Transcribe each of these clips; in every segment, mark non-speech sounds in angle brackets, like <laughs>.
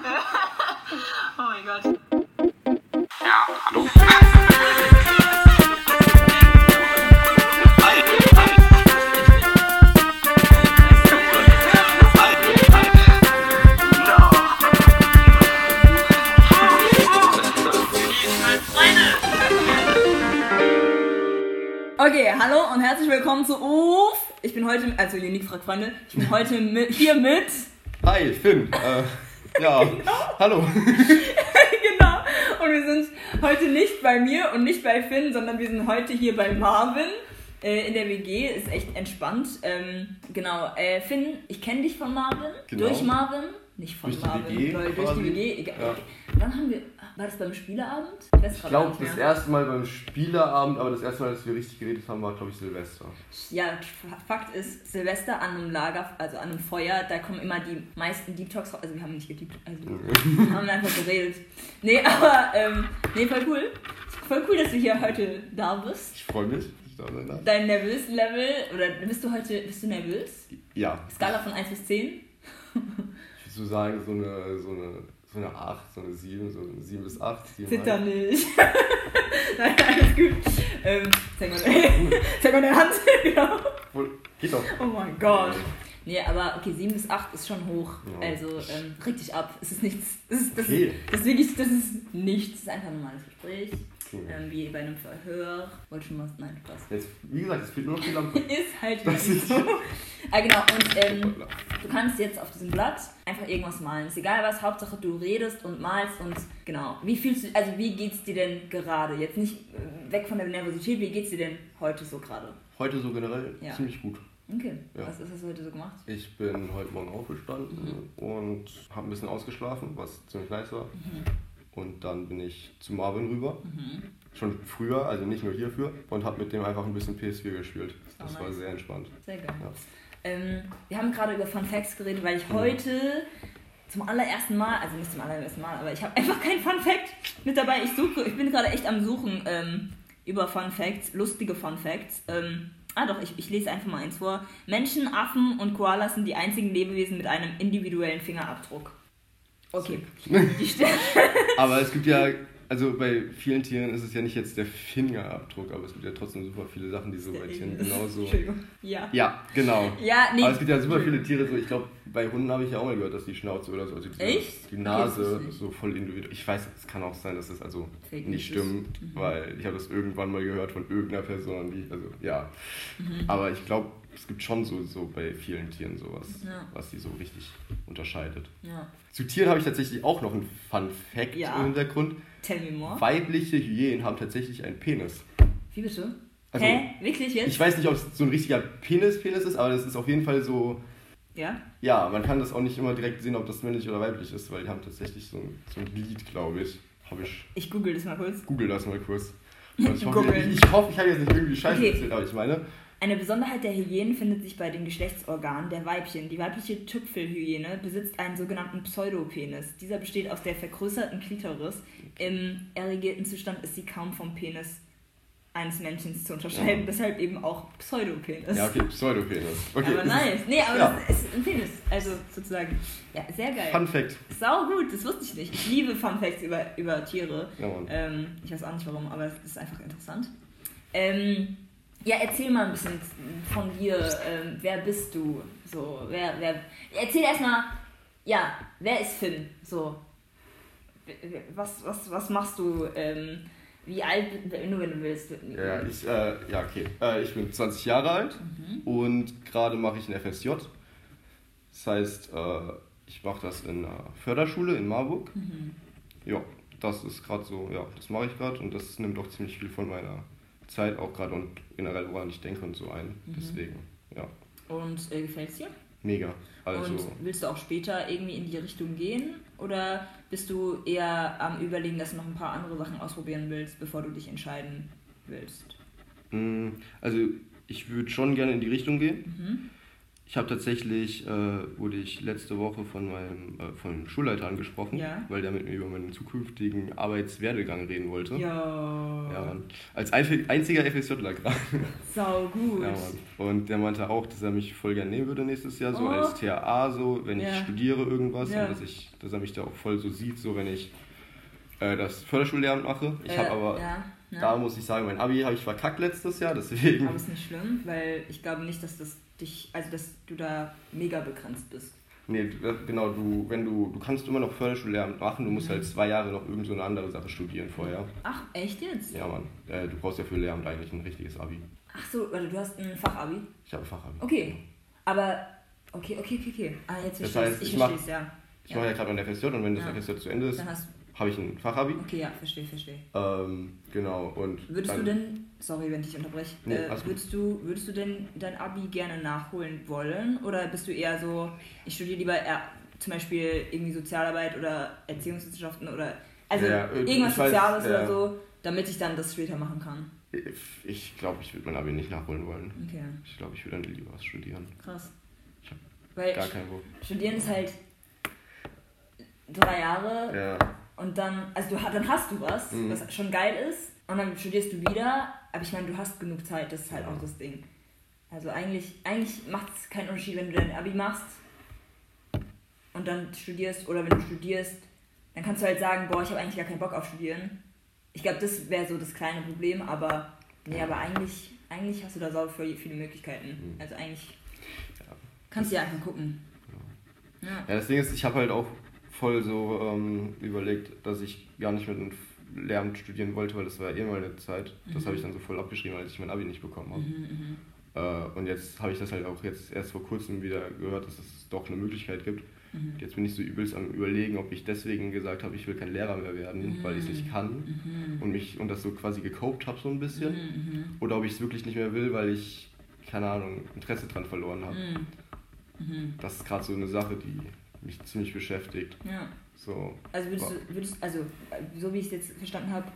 <laughs> oh mein Gott. Ja, hallo. Okay, hallo und herzlich willkommen zu UF. Ich bin heute, also Unique fragt Freunde, ich bin heute mit, hier mit. Hi, Finn. Äh, ja, <laughs> hallo. <laughs> genau. Und wir sind heute nicht bei mir und nicht bei Finn, sondern wir sind heute hier bei Marvin. Äh, in der WG ist echt entspannt. Ähm, genau, äh, Finn, ich kenne dich von Marvin. Genau. Durch Marvin. Nicht von Durch die Marvin, WG lol, durch die. WG. Egal. Ja. Wann haben wir. War das beim Spieleabend? Ich Ich glaube, das erste Mal beim Spielerabend, aber das erste Mal, dass wir richtig geredet haben, war, glaube ich, Silvester. Ja, Fakt ist, Silvester an einem Lager, also an einem Feuer, da kommen immer die meisten Deep Talks raus. Also wir haben nicht gedeept, also wir haben einfach geredet. Nee, <laughs> aber, ähm, nee, voll cool. Voll cool, dass du hier heute da bist. Ich freue mich, dass ich da sein darf. Dein nervös Level, oder bist du heute, bist du nervös? Ja, Skala von 1 bis 10? ich würde so sagen, so eine, so eine, so eine 8, so eine 7, so eine 7 bis 8. 7 Zitter nicht. <laughs> Nein, alles gut. Ähm, zeig mal, <laughs> zeig mal deine Hand. <laughs> genau. Geht doch. Oh mein Gott. Nee, aber okay, 7 bis 8 ist schon hoch. Ja. Also ähm, reg dich ab. Es ist nichts. Es ist, das, Okay. das ist wirklich, das ist nichts. Es ist einfach ein normales Gespräch. Okay. Ähm, wie bei einem Verhör. Wollte schon was? Nein, Spaß. Jetzt, wie gesagt, es fehlt nur noch die Lampe. <laughs> Ist halt Das ist- so. ah, genau. Und ähm, du kannst jetzt auf diesem Blatt einfach irgendwas malen. Ist egal was, Hauptsache du redest und malst und genau. Wie fühlst du, also wie geht's dir denn gerade? Jetzt nicht äh, weg von der Nervosität, wie geht's dir denn heute so gerade? Heute so generell Ja. ziemlich gut. Okay. Ja. Was ist das heute so gemacht? Ich bin heute Morgen aufgestanden und habe ein bisschen ausgeschlafen, was ziemlich nice war. Und dann bin ich zu Marvin rüber. Schon früher, also nicht nur hierfür. Und habe mit dem einfach ein bisschen PS4 gespielt. Oh, Das war nice. sehr entspannt. Sehr geil. Ja. Ähm, wir haben gerade über Fun Facts geredet, weil ich heute zum allerersten Mal, also nicht zum allerersten Mal, aber ich habe einfach kein Fun Fact mit dabei. Ich suche, ich bin gerade echt am Suchen ähm, über Fun Facts, lustige Fun Facts. Ähm, ah doch, ich, ich lese einfach mal eins vor. Menschen, Affen und Koalas sind die einzigen Lebewesen mit einem individuellen Fingerabdruck. Okay. <laughs> Aber es gibt ja, also bei vielen Tieren ist es ja nicht jetzt der Fingerabdruck, aber es gibt ja trotzdem super viele Sachen, die so bei Tieren genauso. Entschuldigung. Ja. Ja, genau. Ja, nee. Aber es gibt ja super viele Tiere, so ich glaube, bei Hunden habe ich ja auch mal gehört, dass die Schnauze oder so, also diese, Echt? die Nase das so voll individuell. Ich weiß, es kann auch sein, dass es also Fake nicht stimmt, weil ich habe das irgendwann mal gehört von irgendeiner Person, die, also ja. Mhm. Aber ich glaube, es gibt schon so, so bei vielen Tieren sowas, Ja. was die so richtig unterscheidet. Ja. Zu Tieren habe ich tatsächlich auch noch einen Fun Fact Ja. im Hintergrund. Tell me more. Weibliche Hyänen haben tatsächlich einen Penis. Wie bitte? Also, Hä? Wirklich jetzt? Ich weiß nicht, ob es so ein richtiger Penis-Penis ist, aber das ist auf jeden Fall so. Ja? Ja, man kann das auch nicht immer direkt sehen, ob das männlich oder weiblich ist, weil die haben tatsächlich so ein, so ein Glied, glaube ich. Habe ich. Ich google das mal kurz. Google das mal kurz. Also ich, hoffe, ich, ich hoffe, ich habe jetzt nicht irgendwie Scheiße Okay. erzählt, aber ich meine. Eine Besonderheit der Hyänen findet sich bei den Geschlechtsorganen der Weibchen. Die weibliche Tüpfelhyäne besitzt einen sogenannten Pseudopenis. Dieser besteht aus der vergrößerten Klitoris. Im erregierten Zustand ist sie kaum vom Penis eines Männchens zu unterscheiden, Ja. deshalb eben auch Pseudopenis. Ja, okay, Pseudopenis. Okay. Aber nice. Nee, aber Ja. das ist ein Penis. Also sozusagen. Ja, sehr geil. Fun Fact. Sau gut, das wusste ich nicht. Ich liebe Fun Facts über, über Tiere. Ja, Mann. Ähm, ich weiß auch nicht warum, aber es ist einfach interessant. Ähm, ja, erzähl mal ein bisschen von dir. Ähm, wer bist du? So, wer, wer. Erzähl erstmal, ja, wer ist Finn? So. Was, was, was machst du? Ähm, wie alt, nur wenn du willst. Ja, ich, äh, ja, okay. Äh, ich bin 20 Jahre alt Mhm. und gerade mache ich ein FSJ. Das heißt, äh, ich mache das in einer Förderschule in Marburg. Mhm. Ja, das ist gerade so, ja, das mache ich gerade und das nimmt auch ziemlich viel von meiner Zeit auch gerade und generell, woran ich denke und so ein. Mhm. Deswegen, ja, Und äh, gefällt's dir? mega. Also, Und willst du auch später irgendwie in die Richtung gehen? Oder bist du eher am Überlegen, dass du noch ein paar andere Sachen ausprobieren willst, bevor du dich entscheiden willst? mh, also ich würde schon gerne in die Richtung gehen. Mhm. Ich habe tatsächlich, äh, wurde ich letzte Woche von meinem äh, von dem Schulleiter angesprochen, Ja. weil der mit mir über meinen zukünftigen Arbeitswerdegang reden wollte. Ja. Ja, Mann. Als einziger FSJler gerade. <laughs> Sau gut. Ja, Mann. Und der meinte auch, dass er mich voll gerne nehmen würde nächstes Jahr, so Oh. als TAA, so, wenn ich Ja. studiere irgendwas. Ja. Und dass, ich, dass er mich da auch voll so sieht, so wenn ich äh, das Förderschullehramt mache. Ich habe Äh, aber, ja. da muss ich sagen, mein Abi habe ich verkackt letztes Jahr, deswegen. Aber ist nicht schlimm, weil ich glaube nicht, dass das dich, also dass du da mega begrenzt bist. Nee, genau, du, wenn du, du kannst immer noch Förderschullehramt machen, du musst Mhm. halt zwei Jahre noch irgend so eine andere Sache studieren vorher. Ach, echt jetzt? Ja, Mann. Äh, du brauchst ja für Lehramt eigentlich ein richtiges Abi. Ach so, warte, du hast ein Fachabi? Ich habe ein Fachabi. Okay. Aber, okay, okay, okay, okay. Ah, jetzt Das verstehe heißt, ich. ich mach- verstehe es, ja. Ich mache ja gerade mein FSJ und wenn das Ja. FSJ zu Ende ist, Dann hast habe ich ein Fachabi. okay, ja, verstehe, verstehe. Ähm, genau, und. Würdest dann, du denn, sorry, wenn ich dich unterbreche, Nee, äh, würdest, du, würdest du denn dein Abi gerne nachholen wollen? Oder bist du eher so, ich studiere lieber eher, zum Beispiel irgendwie Sozialarbeit oder Erziehungswissenschaften oder, also Ja, äh, irgendwas weiß, Soziales ja. oder so, damit ich dann das später machen kann? Ich glaube, ich würde mein Abi nicht nachholen wollen. Okay, Ich glaube, ich würde dann lieber was studieren. krass. Ich hab Weil Gar keinen Bock. Studieren ist halt drei Jahre Ja, und dann, also du, dann hast du was, Mhm. was schon geil ist und dann studierst du wieder, aber ich meine, du hast genug Zeit, das ist halt Ja. auch das Ding. Also eigentlich, eigentlich macht es keinen Unterschied, wenn du dein Abi machst und dann studierst oder wenn du studierst, dann kannst du halt sagen, boah, ich habe eigentlich gar keinen Bock auf Studieren. Ich glaube, das wäre so das kleine Problem, aber nee, aber eigentlich, eigentlich hast du da sau viele Möglichkeiten. Mhm. Also eigentlich kannst du ja einfach gucken. Ja. Ja, das Ding ist, ich habe halt auch voll so ähm, überlegt, dass ich gar nicht mit einem Lehramt studieren wollte, weil das war eh mal eine Zeit. Das Mhm. habe ich dann so voll abgeschrieben, als ich mein Abi nicht bekommen habe. Mhm, mhm. Äh, und jetzt habe ich das halt auch jetzt erst vor kurzem wieder gehört, dass es doch eine Möglichkeit gibt. Mhm. Jetzt bin ich so übelst am überlegen, ob ich deswegen gesagt habe, ich will kein Lehrer mehr werden, weil ich es nicht kann Mhm. und mich und das so quasi gecopt habe so ein bisschen. Mhm, mhm. Oder ob ich es wirklich nicht mehr will, weil ich, keine Ahnung, Interesse dran verloren habe. Mhm. Mhm. Das ist gerade so eine Sache, die mich ziemlich beschäftigt. Ja. So, Also würdest du, würdest, also so wie ich es jetzt verstanden habe,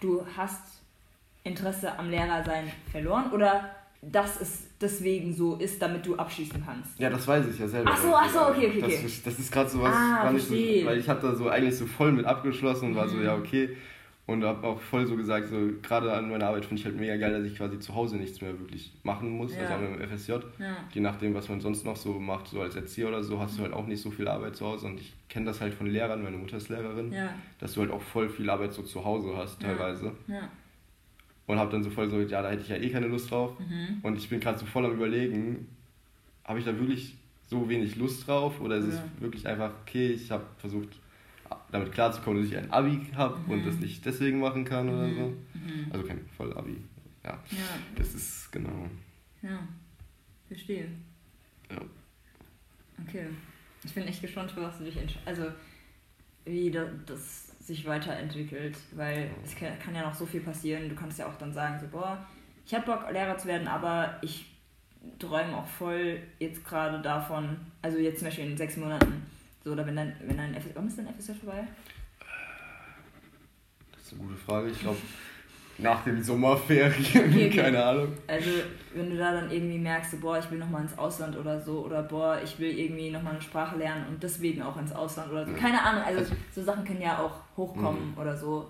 du hast Interesse am Lehrersein verloren oder dass es deswegen so ist, damit du abschließen kannst? Ja, das weiß ich ja selber. Ach so, ach so, okay, okay, das, okay. ist- Das ist gerade so was, Ah, nicht so, weil ich habe da so eigentlich so voll mit abgeschlossen und war so, Mhm. ja, okay. Und habe auch voll so gesagt, so gerade an meiner Arbeit finde ich halt mega geil, dass ich quasi zu Hause nichts mehr wirklich machen muss, Ja. also an meinem FSJ. Ja. Je nachdem, was man sonst noch so macht, so als Erzieher oder so, hast du halt auch nicht so viel Arbeit zu Hause. Und ich kenne das halt von Lehrern, meine Mutter ist Lehrerin, Ja. dass du halt auch voll viel Arbeit so zu Hause hast teilweise. Und habe dann so voll so, ja, da hätte ich ja eh keine Lust drauf. Mhm. Und ich bin gerade so voll am überlegen, habe ich da wirklich so wenig Lust drauf oder ist es wirklich einfach, okay, ich habe versucht damit klarzukommen, dass ich ein Abi habe Mhm. und das nicht deswegen machen kann oder so. Mhm. Also kein Voll-Abi. Ja, Ja. das ist genau. Ja. Verstehe. Ja. Okay. Ich bin echt gespannt, was du dich. Also, wie da- das sich weiterentwickelt, weil es kann, kann ja noch so viel passieren. Du kannst ja auch dann sagen, so, boah, ich habe Bock, Lehrer zu werden, aber ich träume auch voll jetzt gerade davon, also jetzt zum Beispiel in sechs Monaten, so, oder wenn dein, wenn dein FSJ, wann ist dein FSJ vorbei? Das ist eine gute Frage. Ich glaube, nach den Sommerferien, Okay, okay. keine Ahnung. Also, wenn du da dann irgendwie merkst, so, boah, ich will nochmal ins Ausland oder so, oder boah, ich will irgendwie nochmal eine Sprache lernen und deswegen auch ins Ausland oder so. Mhm. Keine Ahnung, also Also- so Sachen können ja auch hochkommen Mhm. oder so.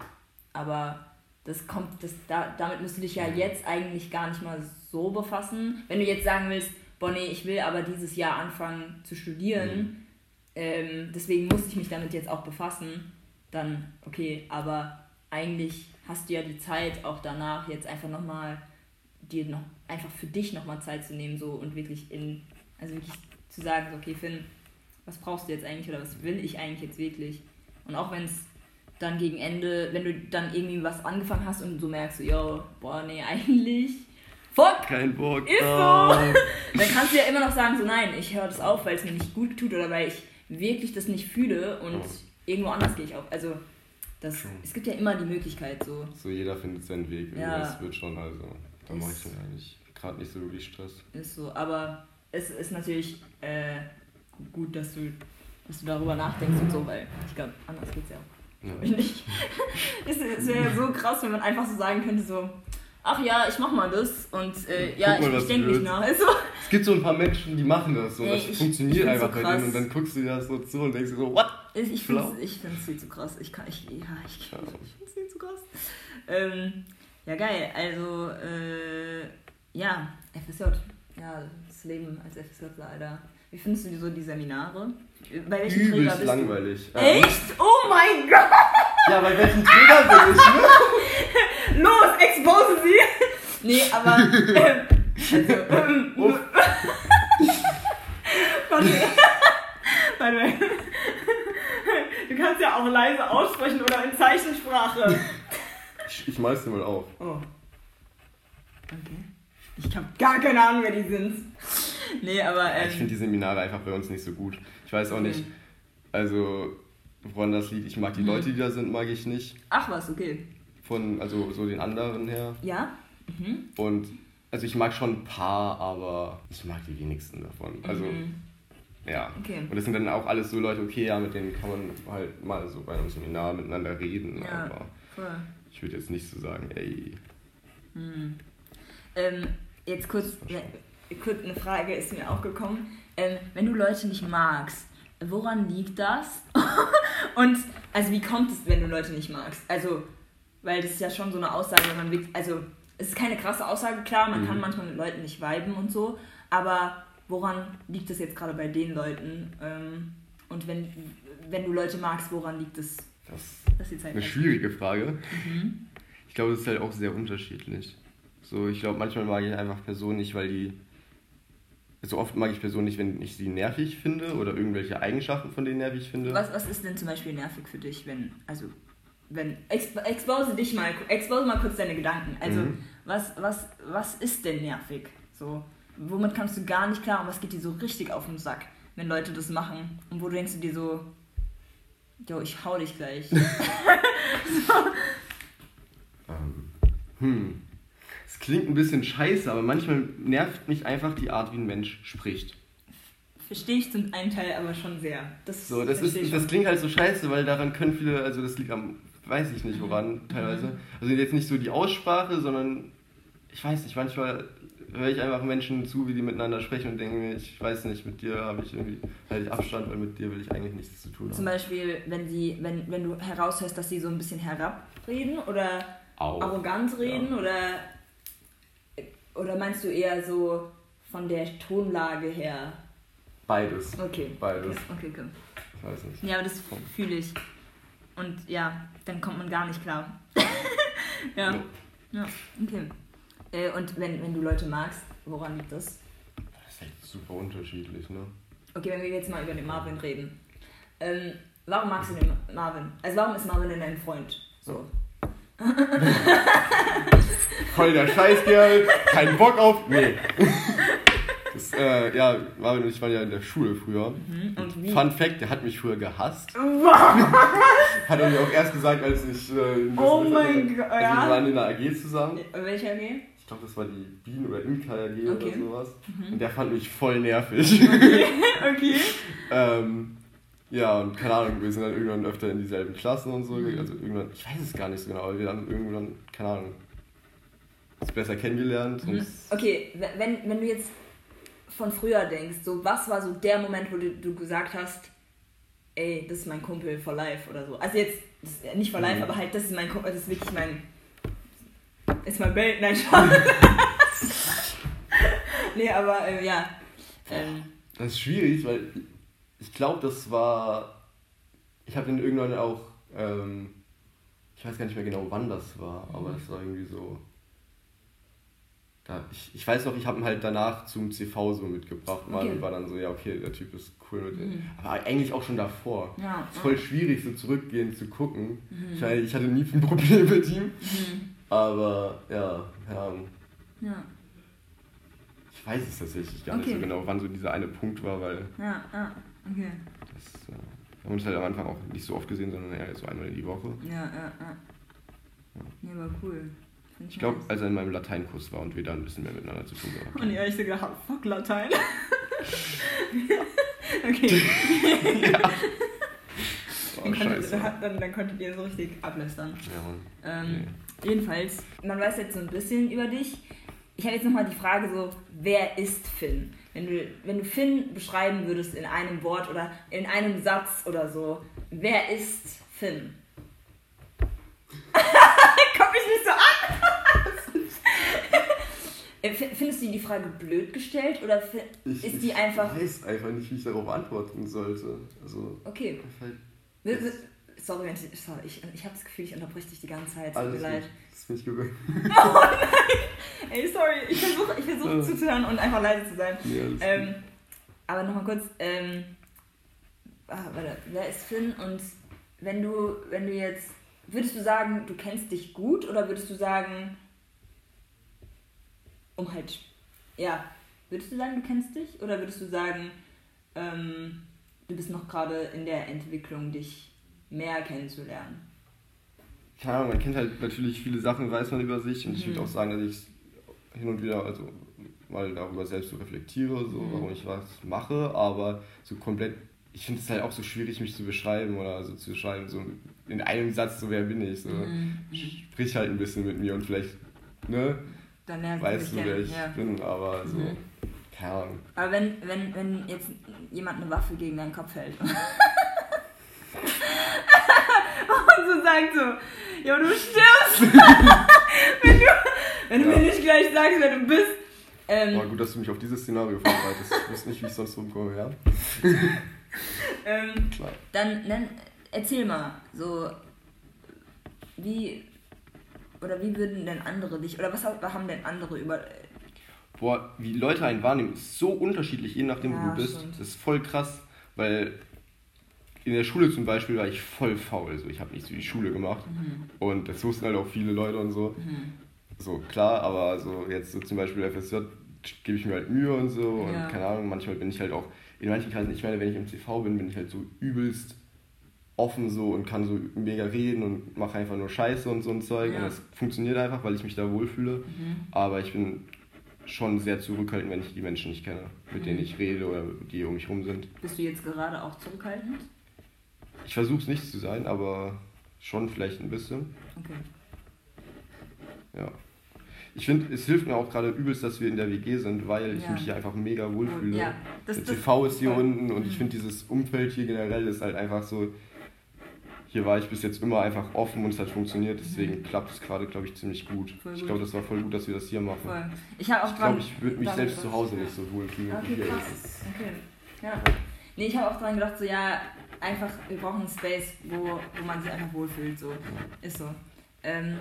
Aber das kommt, das, da, damit müsst du dich ja Mhm. jetzt eigentlich gar nicht mal so befassen. Wenn du jetzt sagen willst, boah, nee, ich will aber dieses Jahr anfangen zu studieren, Mhm. Ähm, deswegen muss ich mich damit jetzt auch befassen, dann okay, aber eigentlich hast du ja die Zeit auch danach jetzt einfach nochmal dir noch einfach für dich nochmal Zeit zu nehmen so und wirklich in, also wirklich zu sagen, so, okay Finn, was brauchst du jetzt eigentlich oder was will ich eigentlich jetzt wirklich? Und auch wenn es dann gegen Ende, wenn du dann irgendwie was angefangen hast und so merkst, so, yo, boah, nee, <laughs> eigentlich, fuck, Kein Bock. Ist so. Ah. <laughs> dann kannst du ja immer noch sagen, so nein, ich höre das auf, weil es mir nicht gut tut oder weil ich wirklich das nicht fühle und Ja. irgendwo anders gehe ich auf. Also das, True. es gibt ja immer die Möglichkeit so. So, jeder findet seinen Weg. Ja. Das wird schon, also. Da mache ich mir eigentlich gerade nicht so wirklich Stress. Ist so. Aber es ist natürlich äh, gut, dass du, dass du darüber nachdenkst und so, weil ich glaube, anders geht's ja auch Ja. <laughs> es es wäre so krass, wenn man einfach so sagen könnte, so, ach ja, ich mach mal das und äh, ja, mal, ich, ich denke nicht nach. Also, Es gibt so ein paar Menschen, die machen das und Ey, das ich- funktioniert ich einfach so bei denen und dann guckst du dir das so zu und denkst dir so, what? ich, finde es viel zu krass. Ich kann, ich, ja, ich, Ja. ich finde es viel zu krass. Ähm, ja, geil. Also, äh, ja, FSJ. Ja, das Leben als FSJ leider. Wie findest du so die Seminare? Bei welchem Träger Übelst bist langweilig. du? Echt? Oh mein Gott! Ja, bei welchem Träger bin ich, ne? <laughs> Los, expose sie! nee, aber. <laughs> Ähm, also, ähm, Uff. warte. <laughs> warte. Du kannst ja auch leise aussprechen oder in Zeichensprache. Ich, ich dir mal auf. Oh. Okay. Ich hab gar keine Ahnung, wer die sind. <laughs> Nee, aber. Ähm, ich finde die Seminare einfach bei uns nicht so gut. Ich weiß auch nicht, Mhm. also woran das liegt. Ich mag die Leute, die da sind, mag ich nicht. Ach was, okay. Von, also so den anderen her. Ja? Mhm. Und also ich mag schon ein paar, aber ich mag die wenigsten davon. Also Mhm. ja. Okay. Und das sind dann auch alles so Leute, okay, ja, mit denen kann man halt mal so bei einem Seminar miteinander reden, Ja. aber Voll. ich würde jetzt nicht so sagen, ey, Ähm, jetzt kurz, kurz eine Frage ist mir auch gekommen. Ähm, wenn du Leute nicht magst, woran liegt das? <laughs> Und also wie kommt es, wenn du Leute nicht magst? Also, weil das ist ja schon so eine Aussage, wenn man wirklich, also es ist keine krasse Aussage, klar, man Mhm. kann manchmal mit Leuten nicht viben und so, aber woran liegt es jetzt gerade bei den Leuten? Ähm, und wenn, wenn du Leute magst, woran liegt es, das dass die Zeit Eine schwierige Frage. Mhm. Ich glaube, es ist halt auch sehr unterschiedlich. So, ich glaube, manchmal mag ich einfach Personen nicht, weil die. So oft mag ich Personen nicht, wenn ich sie nervig finde oder irgendwelche Eigenschaften von denen nervig finde. Was, was ist denn zum Beispiel nervig für dich, wenn, also, wenn, exp expose dich mal, expose mal kurz deine Gedanken. Also, Mhm. was, was, was ist denn nervig? So, womit kannst du gar nicht klar und was geht dir so richtig auf den Sack, wenn Leute das machen? Und wo denkst du dir so, jo, ich hau dich gleich. <laughs> <laughs> Ähm, hm. Klingt ein bisschen scheiße, aber manchmal nervt mich einfach die Art, wie ein Mensch spricht. Verstehe ich zum einen Teil aber schon sehr. Das, So, das, ist, das klingt halt so scheiße, weil daran können viele, also das liegt am, weiß ich nicht woran teilweise. Also jetzt nicht so die Aussprache, sondern ich weiß nicht, manchmal höre ich einfach Menschen zu, wie die miteinander sprechen und denke mir, ich weiß nicht, mit dir habe ich irgendwie halt ich Abstand, weil mit dir will ich eigentlich nichts zu tun Zum haben. Beispiel, wenn, sie, wenn, wenn du heraushörst, dass sie so ein bisschen herabreden oder Auch. arrogant reden oder oder meinst du eher so von der Tonlage her? Beides. Okay. Beides. Okay, okay. Ich weiß nicht. Ja, aber das fühle ich. Und ja, dann kommt man gar nicht klar. <laughs> ja. Ja. Ja, okay. Äh, und wenn, wenn du Leute magst, woran liegt das? Das ist echt super unterschiedlich, ne? Okay, wenn wir jetzt mal über den Marvin reden. Ähm, warum magst du den Marvin? Also warum ist Marvin denn dein Freund? So. <laughs> Voll der Scheißkerl, kein Bock auf. Nee. Das, äh, ja, Marvin und ich waren ja in der Schule früher. Mhm. Und wie? Fun Fact, der hat mich früher gehasst. <laughs> Hat er mir auch erst gesagt, als ich. Äh, Oh mein Gott, Also ja. wir waren in der AG zusammen. Äh, Welcher AG? Ich glaube, das war die Bienen- oder Imker AG oder Okay. Mhm. sowas. Und der fand mich voll nervig. Okay. <laughs> ähm, ja, und keine Ahnung, wir sind dann irgendwann öfter in dieselben Klassen und so. Also irgendwann, ich weiß es gar nicht so genau, aber wir haben irgendwann, keine Ahnung, uns besser kennengelernt. Mhm. Okay, wenn, wenn du jetzt von früher denkst, so was war so der Moment, wo du, du gesagt hast, ey, das ist mein Kumpel for life oder so. Also jetzt, nicht for life, Mhm. aber halt, das ist mein Kumpel, das ist wirklich mein, ist mein Bild, nein, Spaß. <laughs> nee, aber äh, ja. Ähm, Das ist schwierig, weil ich glaube, das war. Ich habe den irgendwann auch. Ähm, ich weiß gar nicht mehr genau, wann das war, aber das war irgendwie so. Da, ich, ich weiß noch, ich habe ihn halt danach zum CV so mitgebracht mal Okay. und war dann so, ja, okay, der Typ ist cool mit. Mhm. Aber eigentlich auch schon davor. ja. Es ist voll schwierig, so zurückgehend zu gucken. Mhm. Ich, ich hatte nie ein <laughs> Problem mit ihm, Mhm. aber ja, ja, Ja, ich weiß es tatsächlich gar Okay. nicht so genau, wann so dieser eine Punkt war, weil ja, ja, okay. Das, äh, wir haben uns halt am Anfang auch nicht so oft gesehen, sondern eher so einmal in die Woche. Ja, ja, ja. Nee, war cool. Find Ich glaube, nice. als er in meinem Lateinkurs war und wir da ein bisschen mehr miteinander zu tun gehabt Und haben. ihr euch so gedacht, habt, fuck Latein. <laughs> okay. Oh, dann, konntet, dann, dann konntet ihr so richtig ablästern. Ja. Ähm, Jedenfalls, man weiß jetzt so ein bisschen über dich. Ich habe jetzt nochmal die Frage so, wer ist Finn? Wenn du, wenn du Finn beschreiben würdest in einem Wort oder in einem Satz oder so, wer ist Finn? <laughs> Guck mich nicht so an! <laughs> Äh, Findest du die Frage blöd gestellt oder Ich, ist ich die einfach... weiß einfach nicht, wie ich darauf antworten sollte. Also, Okay, halt sorry, wenn ich, sorry ich, ich habe das Gefühl, ich unterbrich dich die ganze Zeit, tut mir alles leid. Das finde ich gewöhnt. <laughs> Ey, sorry, ich versuche ich versuch zuzuhören und einfach leise zu sein. Alles Ähm, aber nochmal kurz, ähm, ah, warte, wer ist Finn und wenn du, wenn du jetzt, würdest du sagen, du kennst dich gut oder würdest du sagen, um halt, ja, würdest du sagen, du kennst dich oder würdest du sagen, ähm, du bist noch gerade in der Entwicklung, dich mehr kennenzulernen? Keine Ahnung, man kennt halt natürlich viele Sachen, weiß man über sich und ich Mhm. würde auch sagen, dass ich hin und wieder also mal darüber selbst so reflektiere, so Mhm. warum ich was mache, aber so komplett, ich finde es halt auch so schwierig, mich zu beschreiben oder also zu schreiben, so in einem Satz, so wer bin ich, so Mhm. sprich halt ein bisschen mit mir und vielleicht, ne, Dann lernst weißt du, wer ich ja. bin, aber so, Mhm. keine Ahnung. Aber wenn, wenn, wenn jetzt jemand eine Waffe gegen deinen Kopf hält <laughs> und so sagt so, ja du stirbst, <laughs> wenn du, wenn du Ja. mir nicht gleich sagst, wer du bist. Ähm, Aber gut, dass du mich auf dieses Szenario vorbereitest. Ich wusste nicht, wie ich sonst rumkomme, ja? ähm, Klar. dann nenn, erzähl mal, so wie oder wie würden denn andere dich oder was haben denn andere über Boah, wie Leute einen wahrnehmen, ist so unterschiedlich, je nachdem, Ja, wo du bist. stimmt. Das ist voll krass, weil in der Schule zum Beispiel war ich voll faul. So. Ich habe nichts für die Schule gemacht. Mhm. Und das wussten halt auch viele Leute und so. So, klar, aber so jetzt so zum Beispiel FSJ gebe ich mir halt Mühe und so. Und Ja. keine Ahnung, manchmal bin ich halt auch, in manchen Kreisen, ich meine, wenn ich im TV bin, bin ich halt so übelst offen so und kann so mega reden und mache einfach nur Scheiße und so ein Zeug. Ja. Und das funktioniert einfach, weil ich mich da wohlfühle. Mhm. Aber ich bin schon sehr zurückhaltend, wenn ich die Menschen nicht kenne, mit denen Mhm. ich rede oder die um mich rum sind. bist du jetzt gerade auch zurückhaltend? Ich versuche es nicht zu sein, aber schon vielleicht ein bisschen. Okay. Ja. Ich finde, es hilft mir auch gerade übelst, dass wir in der WG sind, weil ich Ja. mich hier einfach mega wohlfühle. Ja, das, der TV ist hier voll. unten und ich Mhm. finde dieses Umfeld hier generell ist halt einfach so. Hier war ich bis jetzt immer einfach offen und es hat funktioniert, deswegen klappt es gerade, glaube ich, ziemlich gut. Mhm. Voll Ich gut. glaube, das war voll gut, dass wir das hier machen. Voll. Ich habe auch Ich glaube, ich würde mich selbst zu Hause nicht so wohl fühlen. wie Okay, hier. krass. Okay. Ja. Nee, ich habe auch dran gedacht, so ja, einfach, wir brauchen einen Space, wo, wo man sich einfach wohlfühlt. So. Ist so. Ähm,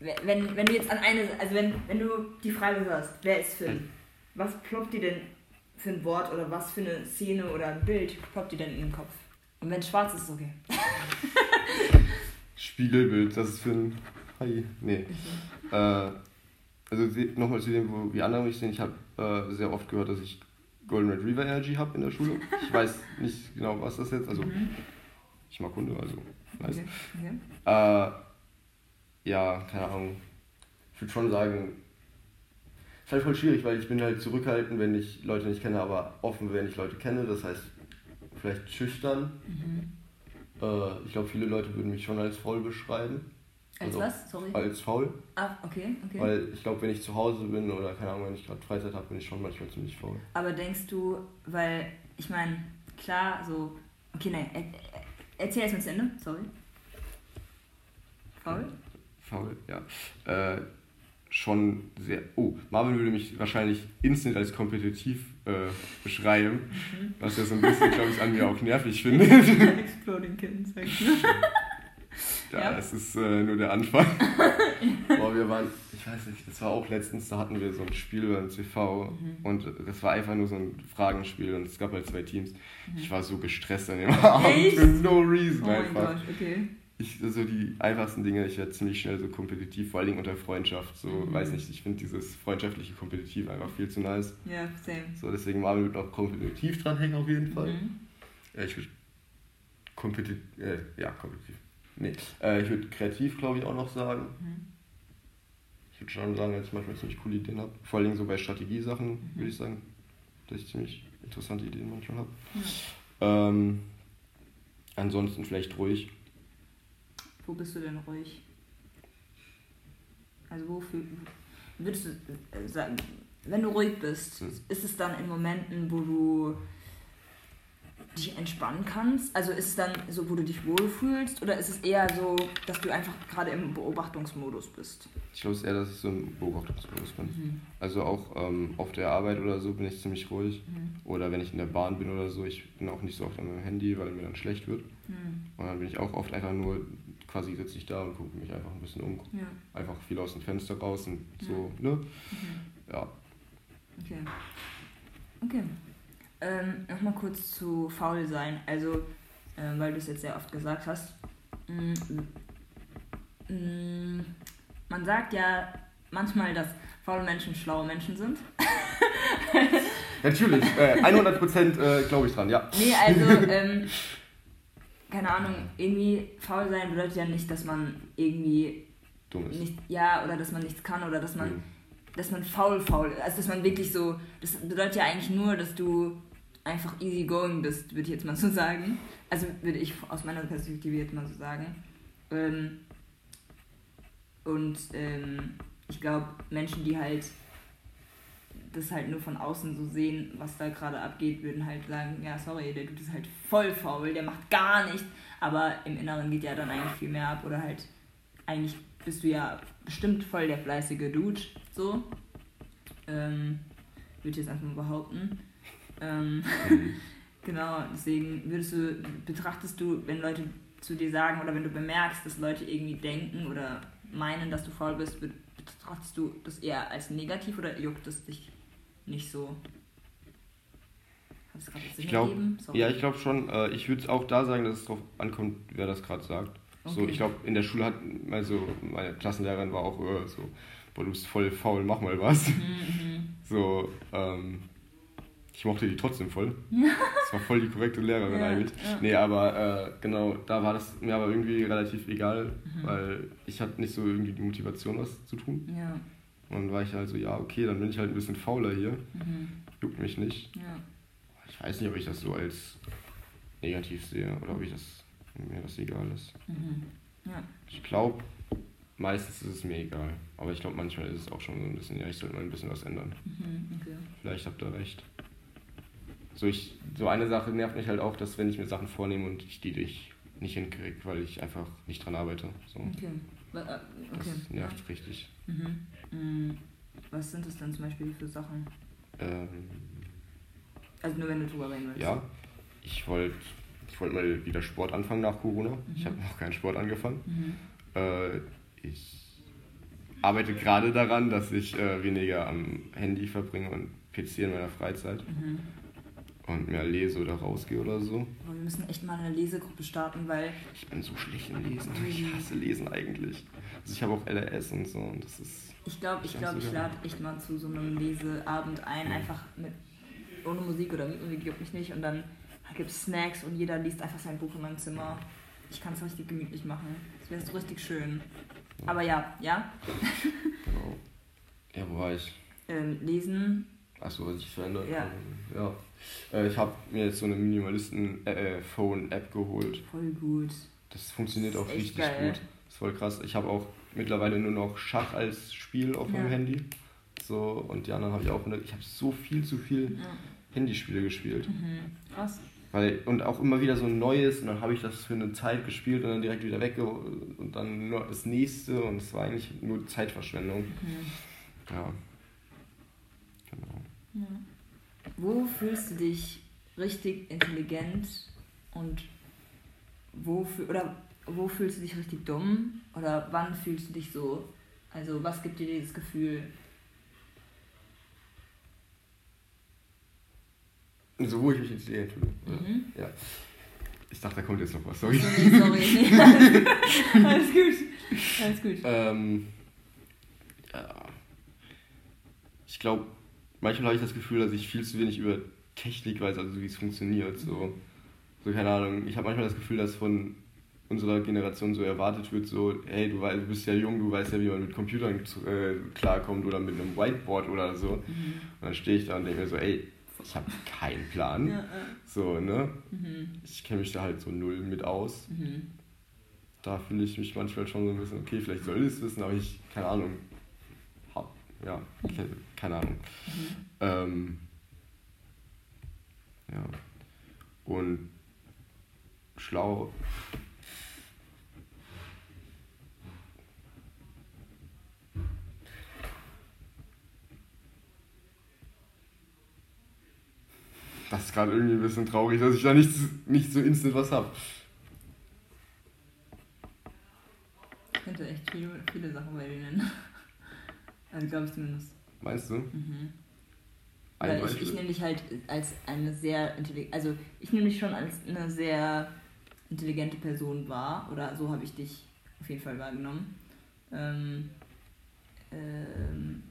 wenn, wenn du jetzt an eine, also wenn, wenn du die Frage hörst, wer ist Finn? Was ploppt dir denn für ein Wort oder was für eine Szene oder ein Bild ploppt dir denn in den Kopf? Und wenn es schwarz ist, ist okay. <laughs> Spiegelbild, das ist für ein. Hi. Nee. Äh, also nochmal zu dem, wo wie andere mich sehen. Ich habe äh, sehr oft gehört, dass ich Golden Retriever Energy habe in der Schule. <laughs> Ich weiß nicht genau, was das jetzt. Also Mhm. ich mag Hunde, also nice. Okay. okay. Äh, ja, keine Ahnung. Ich würde schon sagen, ist halt voll schwierig, weil ich bin halt zurückhaltend, wenn ich Leute nicht kenne, aber offen, wenn ich Leute kenne. Das heißt, vielleicht schüchtern. Mhm. Äh, ich glaube, viele Leute würden mich schon als faul beschreiben. Als Also, was? Sorry. Als faul. Ah, okay, okay. Weil ich glaube, wenn ich zu Hause bin oder keine Ahnung, wenn ich gerade Freizeit habe, bin ich schon manchmal ziemlich faul. Aber denkst du, weil, ich meine, klar, so. Okay, nein, er, er, erzähl erst mal zu Ende, sorry. Faul? Faul, ja. Äh, schon sehr. Oh, Marvin würde mich wahrscheinlich instant als kompetitiv äh, beschreiben, Mhm. was ja so ein bisschen, glaube ich, an mir auch nervig <laughs> finde. Exploding Kittens, sag ich <laughs> ja, Ja. es ist äh, nur der Anfang. <laughs> Boah, wir waren, ich weiß nicht, das war auch letztens, da hatten wir so ein Spiel beim CV Mhm. und das war einfach nur so ein Fragenspiel und es gab halt zwei Teams. Ich war so gestresst an dem <laughs> Echt? Abend für no reason Oh mein einfach. Gott, okay. Ich, so die einfachsten Dinge, ich werde ziemlich schnell so kompetitiv, vor allen Dingen unter Freundschaft. So, Mhm. weiß nicht, ich finde dieses freundschaftliche Kompetitiv einfach viel zu nice. Ja, same. So, deswegen Marvin wird noch kompetitiv dranhängen auf jeden Fall. Mhm. Ja, ich würde kompetitiv, äh, ja, kompetitiv. Nee, äh, ich würde kreativ, glaube ich, auch noch sagen. Mhm. Ich würde schon sagen, dass ich manchmal ziemlich coole Ideen habe. Vor allen Dingen so bei Strategiesachen, Mhm. würde ich sagen, dass ich ziemlich interessante Ideen manchmal habe. Ähm, Ansonsten vielleicht ruhig. Wo bist du denn ruhig? Also wo fühl, würdest du äh, sagen, wenn du ruhig bist, Hm. ist es dann in Momenten, wo du dich entspannen kannst? Also ist es dann so, wo du dich wohlfühlst? Oder ist es eher so, dass du einfach gerade im Beobachtungsmodus bist? Ich glaube es eher, dass ich so ein Beobachtungsmodus bin. Mhm. Also auch ähm, auf der Arbeit oder so bin ich ziemlich ruhig. Mhm. Oder wenn ich in der Bahn bin oder so, ich bin auch nicht so oft an meinem Handy, weil mir dann schlecht wird. Mhm. Und dann bin ich auch oft einfach nur, quasi sitze ich da und gucke mich einfach ein bisschen um. Ja. Einfach viel aus dem Fenster raus und so, ne? Mhm. Ja. Okay. Okay. Ähm, Nochmal kurz zu faul sein. Also, ähm, weil du es jetzt sehr oft gesagt hast. Mm, mm, man sagt ja manchmal, dass faule Menschen schlaue Menschen sind. <laughs> Natürlich, äh, 100% äh, glaube ich dran, ja. Nee, also, <laughs> ähm, keine Ahnung, irgendwie faul sein bedeutet ja nicht, dass man irgendwie Dumm ist. nicht, ja, oder dass man nichts kann oder dass man Mhm. dass man faul faul ist. Also dass man wirklich so, das bedeutet ja eigentlich nur, dass du einfach easy going bist, würde ich jetzt mal so <laughs> sagen. Also würde ich aus meiner Perspektive jetzt mal so sagen. Ähm, und ähm, ich glaube, Menschen, die halt das halt nur von außen so sehen, was da gerade abgeht, würden halt sagen, ja, sorry, der Dude ist halt voll faul, der macht gar nichts. Aber im Inneren geht ja dann eigentlich viel mehr ab oder halt eigentlich bist du ja bestimmt voll der fleißige Dude, so. Ähm, würde ich jetzt einfach mal behaupten. Ähm, Mhm. <laughs> genau, deswegen würdest du, betrachtest du, wenn Leute zu dir sagen oder wenn du bemerkst, dass Leute irgendwie denken oder meinen, dass du faul bist, be- betrachtest du das eher als negativ oder juckt es dich nicht so? Hat es gerade Ich glaub-. Ja, ich glaube schon. Äh, ich würde auch da sagen, dass es darauf ankommt, wer das gerade sagt. So, Okay. ich glaube, in der Schule hat, also meine Klassenlehrerin war auch äh, so, boah, du bist voll faul, mach mal was. Mhm, <laughs> mhm. So, ähm, ich mochte die trotzdem voll. <laughs> Das war voll die korrekte Lehrerin Ja, eigentlich. ja. Nee, aber äh, genau, da war das mir aber irgendwie relativ egal, Mhm. weil ich hatte nicht so irgendwie die Motivation, was zu tun. Ja. Und dann war ich halt so, ja, okay, dann bin ich halt ein bisschen fauler hier. Mhm. Juckt mich nicht. Ja. Ich weiß nicht, ob ich das so als negativ sehe oder ob ich das mir das egal ist. Mhm. Ja. Ich glaube, meistens ist es mir egal. Aber ich glaube, manchmal ist es auch schon so ein bisschen, ja, ich sollte mal ein bisschen was ändern. Mhm. Okay. Vielleicht habt ihr recht. So, ich, so eine Sache nervt mich halt auch, dass wenn ich mir Sachen vornehme und ich die nicht, nicht hinkriege, weil ich einfach nicht dran arbeite. So. Okay. Äh, Das okay. nervt richtig. Mhm. Mhm. Was sind das denn zum Beispiel für Sachen? Ähm, Also nur wenn du drüber reden willst. ja, ich wollte ich wollt mal wieder Sport anfangen nach Corona. Ich Mhm. habe noch keinen Sport angefangen. Mhm. Äh, ich arbeite gerade daran, dass ich äh, weniger am Handy verbringe und PC in meiner Freizeit Mhm. Und mehr lese oder rausgehe oder so. Aber wir müssen echt mal eine Lesegruppe starten, weil Ich bin so schlecht im Lesen. Ich hasse Lesen eigentlich. Also ich habe auch LRS und so und das ist. ich glaube, ich, Ich glaub, weiß ich lade echt mal zu so einem Leseabend ein, Mhm. einfach mit ohne Musik oder mit Musik juckt mich nicht und dann gibt es Snacks und jeder liest einfach sein Buch in meinem Zimmer. Ich kann es richtig gemütlich machen. Das wäre so richtig schön. Aber ja, ja, Genau. Ja, wo war ich? ähm, lesen, Achso, was ich verändert Ja. habe. Ja. Äh, ich habe mir jetzt so eine Minimalisten-Phone-App geholt. voll gut. Das funktioniert Das auch richtig geil. gut. Das ist voll krass. Ich habe auch mittlerweile nur noch Schach als Spiel auf meinem Ja. Handy. So, und die anderen habe ich auch. Ich habe so viel zu viel Ja. Handyspiele gespielt. Mhm. Krass. Weil, und auch immer wieder so ein neues und dann habe ich das für eine Zeit gespielt und dann direkt wieder weg und dann nur das nächste und es war eigentlich nur Zeitverschwendung. Mhm. Ja. Genau. Ja. Wo fühlst du dich richtig intelligent und wo oder wo fühlst du dich richtig dumm oder wann fühlst du dich so? Also was gibt dir dieses Gefühl? So, wo ich mich intelligent fühle. Mhm. Ja. Ich dachte, da kommt jetzt noch was, sorry. Nee, sorry, nee, alles, <laughs> alles gut. Alles gut. Ähm, ja. Ich glaube, manchmal habe ich das Gefühl, dass ich viel zu wenig über Technik weiß, also wie es funktioniert. So, so keine Ahnung. Ich habe manchmal das Gefühl, dass von unserer Generation so erwartet wird, so, hey, du, wei- du bist ja jung, du weißt ja, wie man mit Computern äh, klarkommt oder mit einem Whiteboard oder so. Und Mhm. dann stehe ich da und denke mir so, ey, ich habe keinen Plan. Ja, ja. So, ne? Mhm. Ich kenne mich da halt so null mit aus. Mhm. Da fühle ich mich manchmal schon so ein bisschen, okay, vielleicht soll ich es wissen, aber ich, keine Ahnung, hab, ja, ke keine Ahnung. Mhm. Ähm, ja. Und schlau. Das ist gerade irgendwie ein bisschen traurig, dass ich da nicht, nicht so instant was habe. Ich könnte echt viele, viele Sachen bei dir nennen. <laughs> Also glaube ich zumindest. Meinst du? Mhm. Ein Weil ich, ich nehme dich halt als eine sehr intelligente, also ich nehme dich schon als eine sehr intelligente Person wahr, oder so habe ich dich auf jeden Fall wahrgenommen. Ähm, ähm,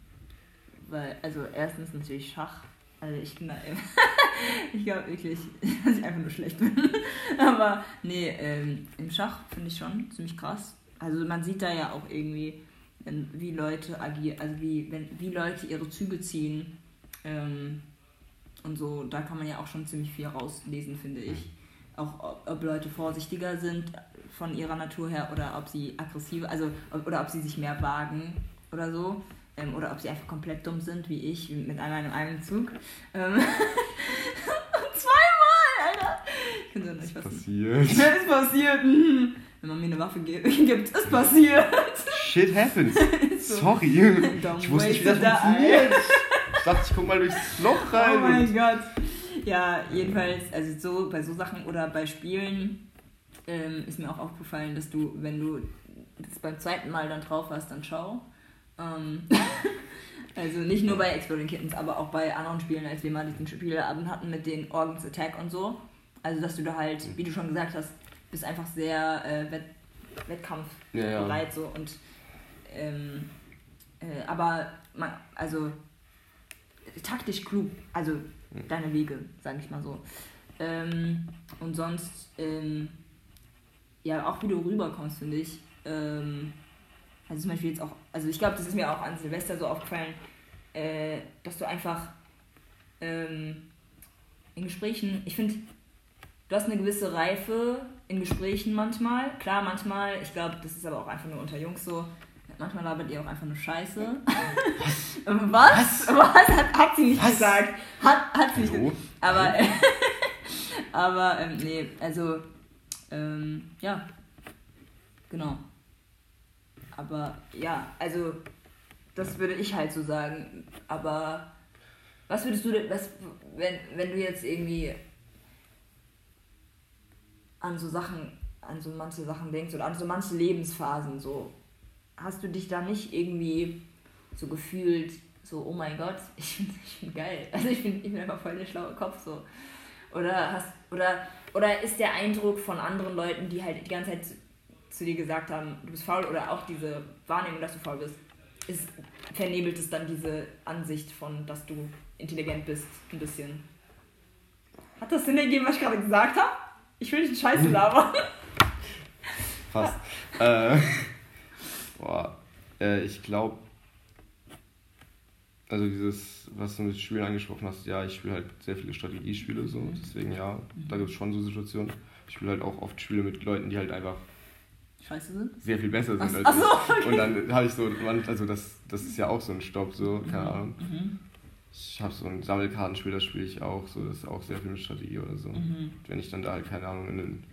weil, also erstens natürlich Schach. Also ich bin da immer, <laughs> ich glaube wirklich, <laughs> dass ich einfach nur schlecht bin. <laughs> Aber nee, ähm, im Schach finde ich schon ziemlich krass. Also man sieht da ja auch irgendwie, wenn, wie Leute agieren, also wie, wenn, wie Leute ihre Züge ziehen. Ähm, und so, da kann man ja auch schon ziemlich viel rauslesen, finde ich. Auch ob, ob Leute vorsichtiger sind von ihrer Natur her oder ob sie aggressiv, also ob, oder ob sie sich mehr wagen oder so. Ähm, oder ob sie einfach komplett dumm sind, wie ich, mit einmal in einem Zug. Ähm, <laughs> zweimal, Alter! Ich kann so nicht fassen. Passiert. <laughs> ist passiert. mhm. <laughs> Wenn man mir eine Waffe gibt, ist passiert. Shit happens. <laughs> So. Sorry. Ich wusste nicht, wie das funktioniert. Ich dachte, ich guck mal durchs Loch rein. Oh mein Gott. Ja, jedenfalls, also so bei so Sachen oder bei Spielen ähm, ist mir auch aufgefallen, dass du, wenn du das beim zweiten Mal dann drauf hast, dann schau. Ähm, <laughs> also nicht nur bei Exploding Kittens, aber auch bei anderen Spielen, als wir mal diesen Spieleabend hatten mit den Organs Attack und so. Also dass du da halt, wie du schon gesagt hast, bist einfach sehr äh, Wett Wettkampfbereit ja, ja. so und ähm, äh, aber man, also taktisch klug, also deine Wege, sage ich mal so. Ähm, und sonst, ähm, ja, auch wie du rüberkommst, finde ich. Ähm, also zum Beispiel jetzt auch, also ich glaube, das ist mir auch an Silvester so aufgefallen, äh, dass du einfach ähm, in Gesprächen, ich finde, du hast eine gewisse Reife in Gesprächen manchmal. Klar, manchmal, ich glaube, das ist aber auch einfach nur unter Jungs so. Manchmal labert ihr auch einfach nur Scheiße. <laughs> Was? Was? Hat, hat sie nicht Was? gesagt. Hat, hat sie nicht gesagt. Aber, <laughs> aber ähm, nee, also, ähm, ja. Genau. Aber ja, also, das würde ich halt so sagen. Aber was würdest du denn, was, wenn, wenn du jetzt irgendwie an so Sachen, an so manche Sachen denkst oder an so manche Lebensphasen so, hast du dich da nicht irgendwie so gefühlt, so, oh mein Gott, <laughs> ich bin, ich bin geil. Also ich bin, ich bin einfach voll der schlaue Kopf so. Oder hast, oder, oder ist der Eindruck von anderen Leuten, die halt die ganze Zeit zu, zu dir gesagt haben, du bist faul, oder auch diese Wahrnehmung, dass du faul bist, ist, vernebelt es dann diese Ansicht von, dass du intelligent bist, ein bisschen. Hat das Sinn ergeben, was ich gerade gesagt habe? Ich will nicht Scheiße labern. Fast. <laughs> äh, boah, äh, ich glaube, also dieses, was du mit Spielen angesprochen hast, ja, ich spiele halt sehr viele Strategiespiele so, deswegen ja, da gibt es schon so Situationen. Ich spiele halt auch oft Spiele mit Leuten, die halt einfach Scheiße sind? sehr viel besser sind Ach- als ach so, ich. okay. Und dann habe ich so, also das, das ist ja auch so ein Stopp, so, keine Ahnung. Mhm. Ich habe so ein Sammelkartenspiel, das spiele ich auch, so, das ist auch sehr viel mit Strategie oder so. Mhm. Wenn ich dann da halt, keine Ahnung, in den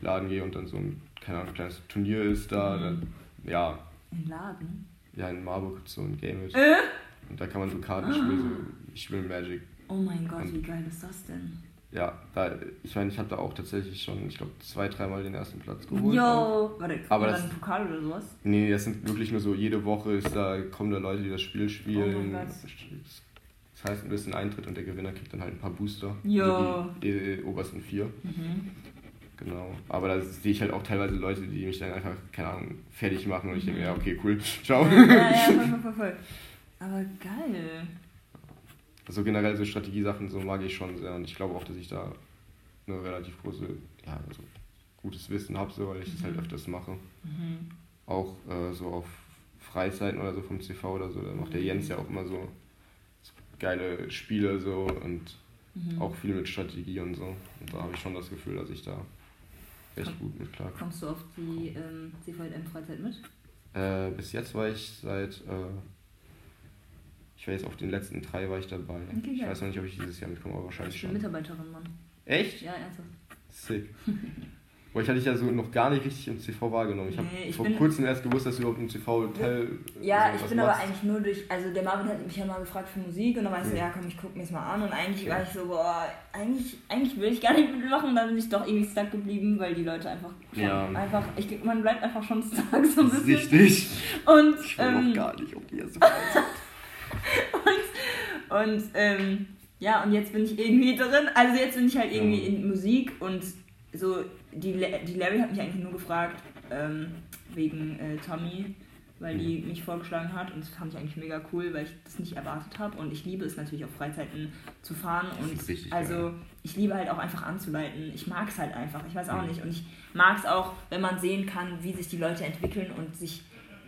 Laden gehe und dann so ein, keine Ahnung, kleines Turnier ist da, Mhm. dann, ja, Im Laden? ja, in Marburg gibt's so ein Game. Äh? Und da kann man so Karten spielen, so, ich spiele Magic. Oh mein Gott, wie geil ist das denn? Ja, da, ich meine, ich habe da auch tatsächlich schon, ich glaube, zwei, dreimal den ersten Platz geholt. auch. Yo! Warte, Aber das- einen Pokal oder sowas? Nee, das sind wirklich nur so, jede Woche ist da, kommen da Leute, die das Spiel spielen. Oh mein Gott. Das heißt ein bisschen Eintritt und der Gewinner kriegt dann halt ein paar Booster. Jo. Also die, die obersten vier. Mhm. Genau. Aber da sehe ich halt auch teilweise Leute, die mich dann einfach, keine Ahnung, fertig machen und ich denke, Mhm. ja, okay, cool, <laughs> ciao. Ja, ja, voll, voll, voll, voll. Aber geil. Also generell so Strategiesachen, so mag ich schon sehr und ich glaube auch, dass ich da eine relativ große, ja, also gutes Wissen habe, so, weil ich das halt öfters mache. Mhm. Auch äh, so auf Freizeiten oder so vom CV oder so, da macht der Mhm. Jens ja auch immer so, so geile Spiele so und Mhm. Auch viel mit Strategie und so. Und da habe ich schon das Gefühl, dass ich da Komm, gut mit klarkomme. Kommst du auf die ähm, CVM-Freizeit mit? Äh, bis jetzt war ich seit, äh, ich weiß, auf den letzten drei war ich dabei. Okay, ich weiß noch nicht, ob ich dieses Jahr mitkomme, aber wahrscheinlich schon. Mitarbeiterin, Mann. Echt? Ja, ernsthaft. Sick. <laughs> Weil ich hatte dich ja so noch gar nicht richtig im CV wahrgenommen. Ich nee, habe vor kurzem erst gewusst, dass du überhaupt im CV-Hotel. Ja, ich bin machst. aber eigentlich nur durch. Also der Marvin hat mich ja mal gefragt für Musik und dann war ich so, ja komm, ich guck mir das mal an. Und eigentlich ja. war ich so, boah, eigentlich, eigentlich will ich gar nicht mitmachen. Und dann bin ich doch irgendwie stuck geblieben, weil die Leute einfach. Ja. einfach ich, man bleibt einfach schon stuck so ein bisschen. Richtig. Und. Ich will ähm, auch gar nicht auf die erste <laughs> Und, und ähm, ja, und jetzt bin ich irgendwie drin. Also jetzt bin ich halt irgendwie ja. in Musik und so die, die Larry hat mich eigentlich nur gefragt, ähm, wegen äh, Tommy, weil die mhm. mich vorgeschlagen hat und das fand ich eigentlich mega cool, weil ich das nicht erwartet habe und ich liebe es natürlich auf Freizeiten zu fahren und richtig, also ja. ich liebe halt auch einfach anzuleiten. Ich mag es halt einfach, ich weiß auch mhm. nicht und ich mag es auch, wenn man sehen kann, wie sich die Leute entwickeln und sich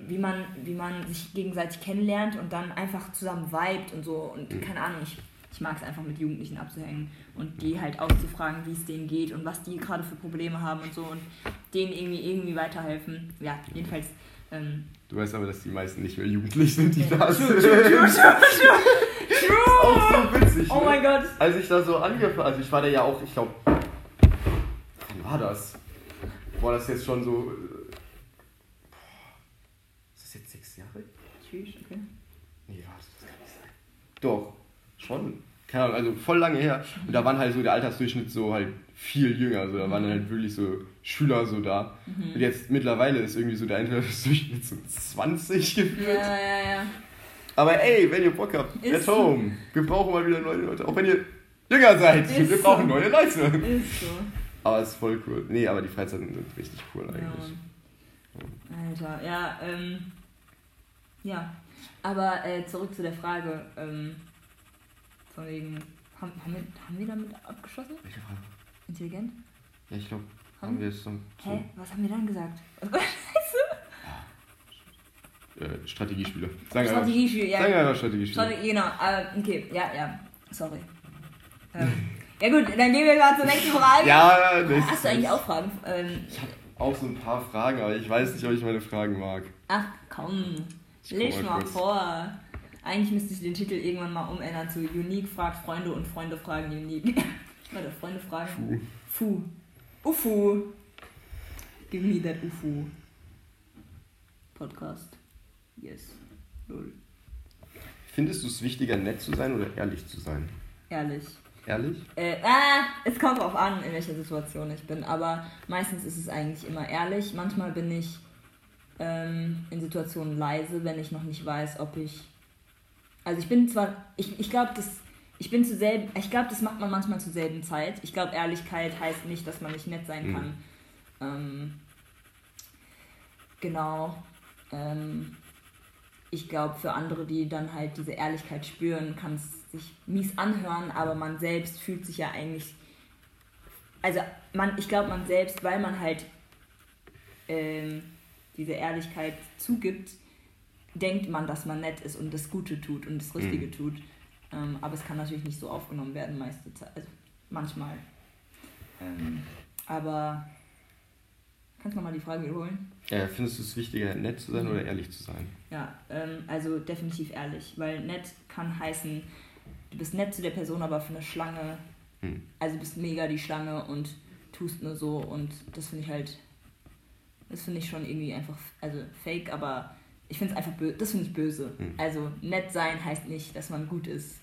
wie man wie man sich gegenseitig kennenlernt und dann einfach zusammen vibet und so und mhm. keine Ahnung, ich ich mag es einfach mit Jugendlichen abzuhängen und die halt auszufragen, wie es denen geht und was die gerade für Probleme haben und so und denen irgendwie irgendwie weiterhelfen. Ja, jedenfalls. Ähm, du weißt aber, dass die meisten nicht mehr jugendlich sind, die ja. da sind. True, true, true, true, true. auch so witzig. Oh ne? mein Gott. Als ich da so angefangen, also ich war da ja auch, ich glaube, wann war das? War das jetzt schon so. Ist das jetzt sechs Jahre? Tschüss, okay. Nee, was, das kann nicht sein. Doch schon, keine Ahnung, also voll lange her. Und da waren halt so der Altersdurchschnitt so halt viel jünger. Also da waren halt wirklich so Schüler so da. Mhm. Und jetzt mittlerweile ist irgendwie so der Altersdurchschnitt so 20 gefühlt. Ja, ja, ja. Aber ey, wenn ihr Bock habt, at home. Wir brauchen mal wieder neue Leute. Auch wenn ihr jünger seid. Ist wir brauchen neue Leute. Ist so. Aber es ist voll cool. Nee, aber die Freizeiten sind richtig cool eigentlich. Ja. Alter, ja, ähm. Ja. Aber äh, zurück zu der Frage, ähm, von wegen, haben, haben, wir, haben wir damit abgeschlossen? Welche Frage? Intelligent? Ja, ich glaube, haben, haben wir es dann. So Hä? Was haben wir dann gesagt? Was <laughs> Äh, Strategiespiele. Sagen Strategiespiele, ja. Sagen einfach Strategiespiele. Strategie, genau. Uh, okay, ja, ja. Sorry. Ähm, ja gut, dann gehen wir mal zur nächsten Frage. ja, das Hast du eigentlich auch Fragen? Ähm, ich habe auch so ein paar Fragen, aber ich weiß nicht, ob ich meine Fragen mag. Ach komm, leg mal kurz. vor. Eigentlich müsste ich den Titel irgendwann mal umändern zu Unique fragt Freunde und Freunde fragen Unique. <laughs> Warte, Freunde fragen. Fu. Fu. Ufu. Give me that Ufu. Podcast. Yes. Lol. Findest du es wichtiger, nett zu sein oder ehrlich zu sein? Ehrlich. Ehrlich? Äh, ah, es kommt drauf an, in welcher Situation ich bin, aber meistens ist es eigentlich immer ehrlich. Manchmal bin ich ähm, in Situationen leise, wenn ich noch nicht weiß, ob ich also ich bin zwar, ich, ich glaube, das, ich bin zu selben, ich glaube, das macht man manchmal zur selben Zeit. Ich glaube, Ehrlichkeit heißt nicht, dass man nicht nett sein mhm. kann. Ähm, genau. Ähm, ich glaube, für andere, die dann halt diese Ehrlichkeit spüren, kann es sich mies anhören, aber man selbst fühlt sich ja eigentlich. Also man, ich glaube, man selbst, weil man halt ähm, diese Ehrlichkeit zugibt, denkt man, dass man nett ist und das Gute tut und das Richtige mhm. tut. Ähm, aber es kann natürlich nicht so aufgenommen werden, meiste Zeit, also manchmal. Ähm, aber kannst du nochmal die Frage wiederholen? Ja, findest du es wichtiger, nett zu sein mhm. oder ehrlich zu sein? Ja, ähm, also definitiv ehrlich, weil nett kann heißen, du bist nett zu der Person, aber für eine Schlange, mhm. also bist mega die Schlange und tust nur so und das finde ich halt, das finde ich schon irgendwie einfach, also fake, aber ich finde es einfach böse, das finde ich böse. Mhm. Also nett sein heißt nicht, dass man gut ist.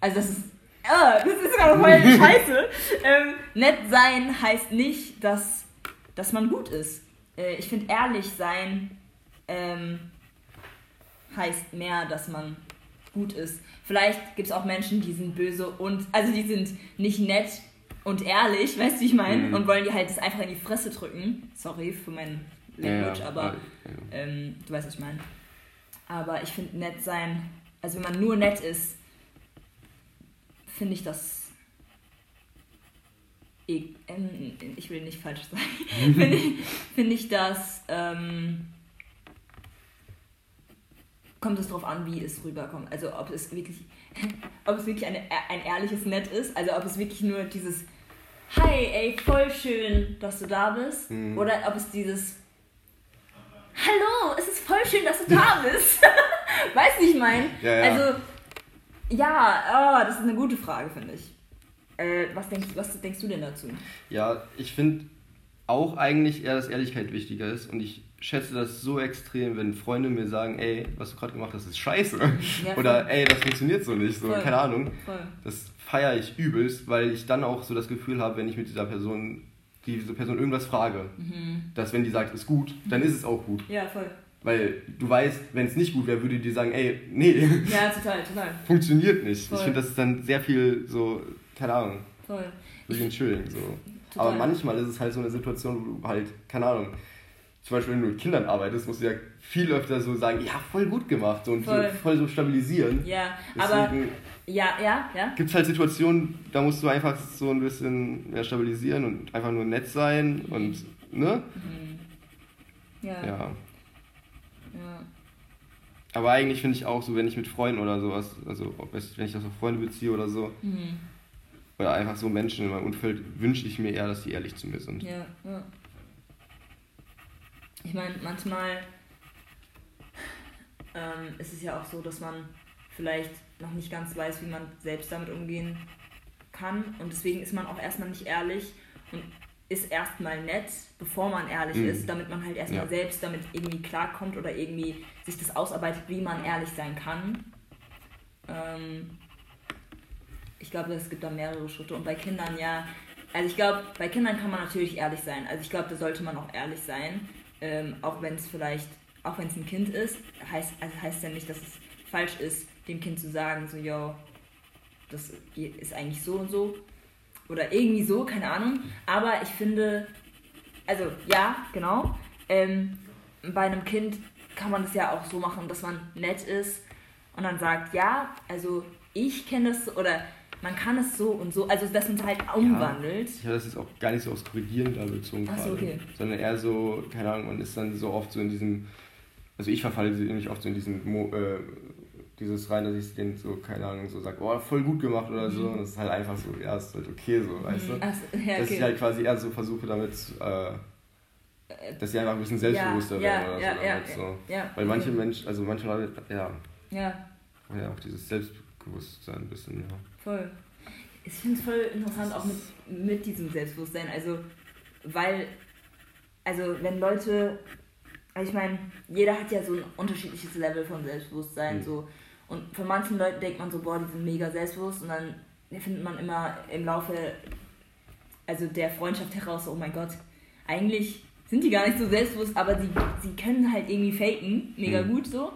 Also das ist, ah, das ist gerade voll <laughs> scheiße. ähm, nett sein heißt nicht, dass, dass man gut ist. Äh, ich finde ehrlich sein ähm, heißt mehr, dass man gut ist. Vielleicht gibt es auch Menschen, die sind böse und, also die sind nicht nett und ehrlich, weißt du, wie ich meine? Mhm. Und wollen die halt das einfach in die Fresse drücken. Sorry für meinen Language, ja, aber ähm, du weißt, was ich meine. Aber ich finde nett sein, also wenn man nur nett ist, finde ich das. Ich, ähm, ich will nicht falsch sagen. <laughs> finde ich, find ich das. Ähm, kommt es darauf an, wie es rüberkommt. Also ob es wirklich, <laughs> ob es wirklich eine, ein ehrliches Nett ist, also ob es wirklich nur dieses Hi, ey, voll schön, dass du da bist. Mhm. Oder ob es dieses Hallo, es ist voll schön, dass du da <laughs> bist. <laughs> weißt du, ich meine? Ja, ja. Also, ja, oh, das ist eine gute Frage, finde ich. Äh, was, denkst, was denkst du denn dazu? Ja, ich finde auch eigentlich eher, dass Ehrlichkeit wichtiger ist und ich schätze das so extrem, wenn Freunde mir sagen, ey, was du gerade gemacht hast, ist scheiße. Ja, Oder ey, das funktioniert so nicht, so, Voll. keine Ahnung. Voll. Das feiere ich übelst, weil ich dann auch so das Gefühl habe, wenn ich mit dieser Person, diese Person irgendwas frage, Mhm. dass wenn die sagt, ist gut, dann ist es auch gut. Ja, voll. Weil du weißt, wenn es nicht gut wäre, würde die sagen, ey, nee, Ja, <laughs> total, total. funktioniert nicht. Voll. Ich finde, das ist dann sehr viel so, keine Ahnung, Voll. bisschen chilling so. Total. Aber manchmal ist es halt so eine Situation, wo du halt, keine Ahnung, zum Beispiel wenn du mit Kindern arbeitest, musst du ja viel öfter so sagen, ja, voll gut gemacht so, und Voll. So, voll so stabilisieren. Ja, aber Deswegen ja, ja, ja. gibt es halt Situationen, da musst du einfach so ein bisschen mehr stabilisieren und einfach nur nett sein und, ne? Ja. ja. Ja. ja. Aber eigentlich finde ich auch so, wenn ich mit Freunden oder sowas, also wenn ich das auf Freunde beziehe oder so, Mhm. oder einfach so Menschen in meinem Umfeld, wünsche ich mir eher, dass die ehrlich zu mir sind. Ja, ja. Ich meine, manchmal ähm, ist es ja auch so, dass man vielleicht noch nicht ganz weiß, wie man selbst damit umgehen kann. Und deswegen ist man auch erstmal nicht ehrlich und ist erstmal nett, bevor man ehrlich Mhm. ist, damit man halt erstmal Ja. selbst damit irgendwie klarkommt oder irgendwie sich das ausarbeitet, wie man ehrlich sein kann. Ähm, ich glaube, es gibt da mehrere Schritte. Und bei Kindern ja, also ich glaube, bei Kindern kann man natürlich ehrlich sein. Also ich glaube, da sollte man auch ehrlich sein. Ähm, auch wenn es vielleicht, auch wenn es ein Kind ist, heißt, also heißt ja nicht, dass es falsch ist, dem Kind zu sagen, so, yo, das ist eigentlich so und so. Oder irgendwie so, keine Ahnung. Aber ich finde, also ja, genau. Ähm, bei einem Kind kann man das ja auch so machen, dass man nett ist und dann sagt, ja, also ich kenne das oder man kann es so und so, also dass man es halt umwandelt. Ich habe das jetzt auch gar nicht so aufs Korrigieren da bezogen Ach so, okay. sondern eher so, keine Ahnung, man ist dann so oft so in diesem, also ich verfalle nämlich oft so in diesen, Mo, äh, dieses rein, dass ich den so, keine Ahnung, so sage, oh, voll gut gemacht oder so, und das ist halt einfach so, ja, ist halt okay so, weißt du? Ach so, ja, Dass ich okay. halt quasi eher so versuche damit, äh, dass sie einfach ein bisschen selbstbewusster ja, werden ja, oder ja, so. damit, so. ja, Weil manche Menschen, also manche Leute, ja, Ja, ja, auch dieses Selbstbewusstsein ein bisschen, ja. voll. Ich finde es voll interessant auch mit, mit diesem Selbstbewusstsein. Also, weil, also wenn Leute, also ich meine, jeder hat ja so ein unterschiedliches Level von Selbstbewusstsein. Mhm. So. Und von manchen Leuten denkt man so, boah, die sind mega selbstbewusst. Und dann findet man immer im Laufe also der Freundschaft heraus, so, oh mein Gott, eigentlich sind die gar nicht so selbstbewusst, aber sie, sie können halt irgendwie faken, mega Mhm. gut so.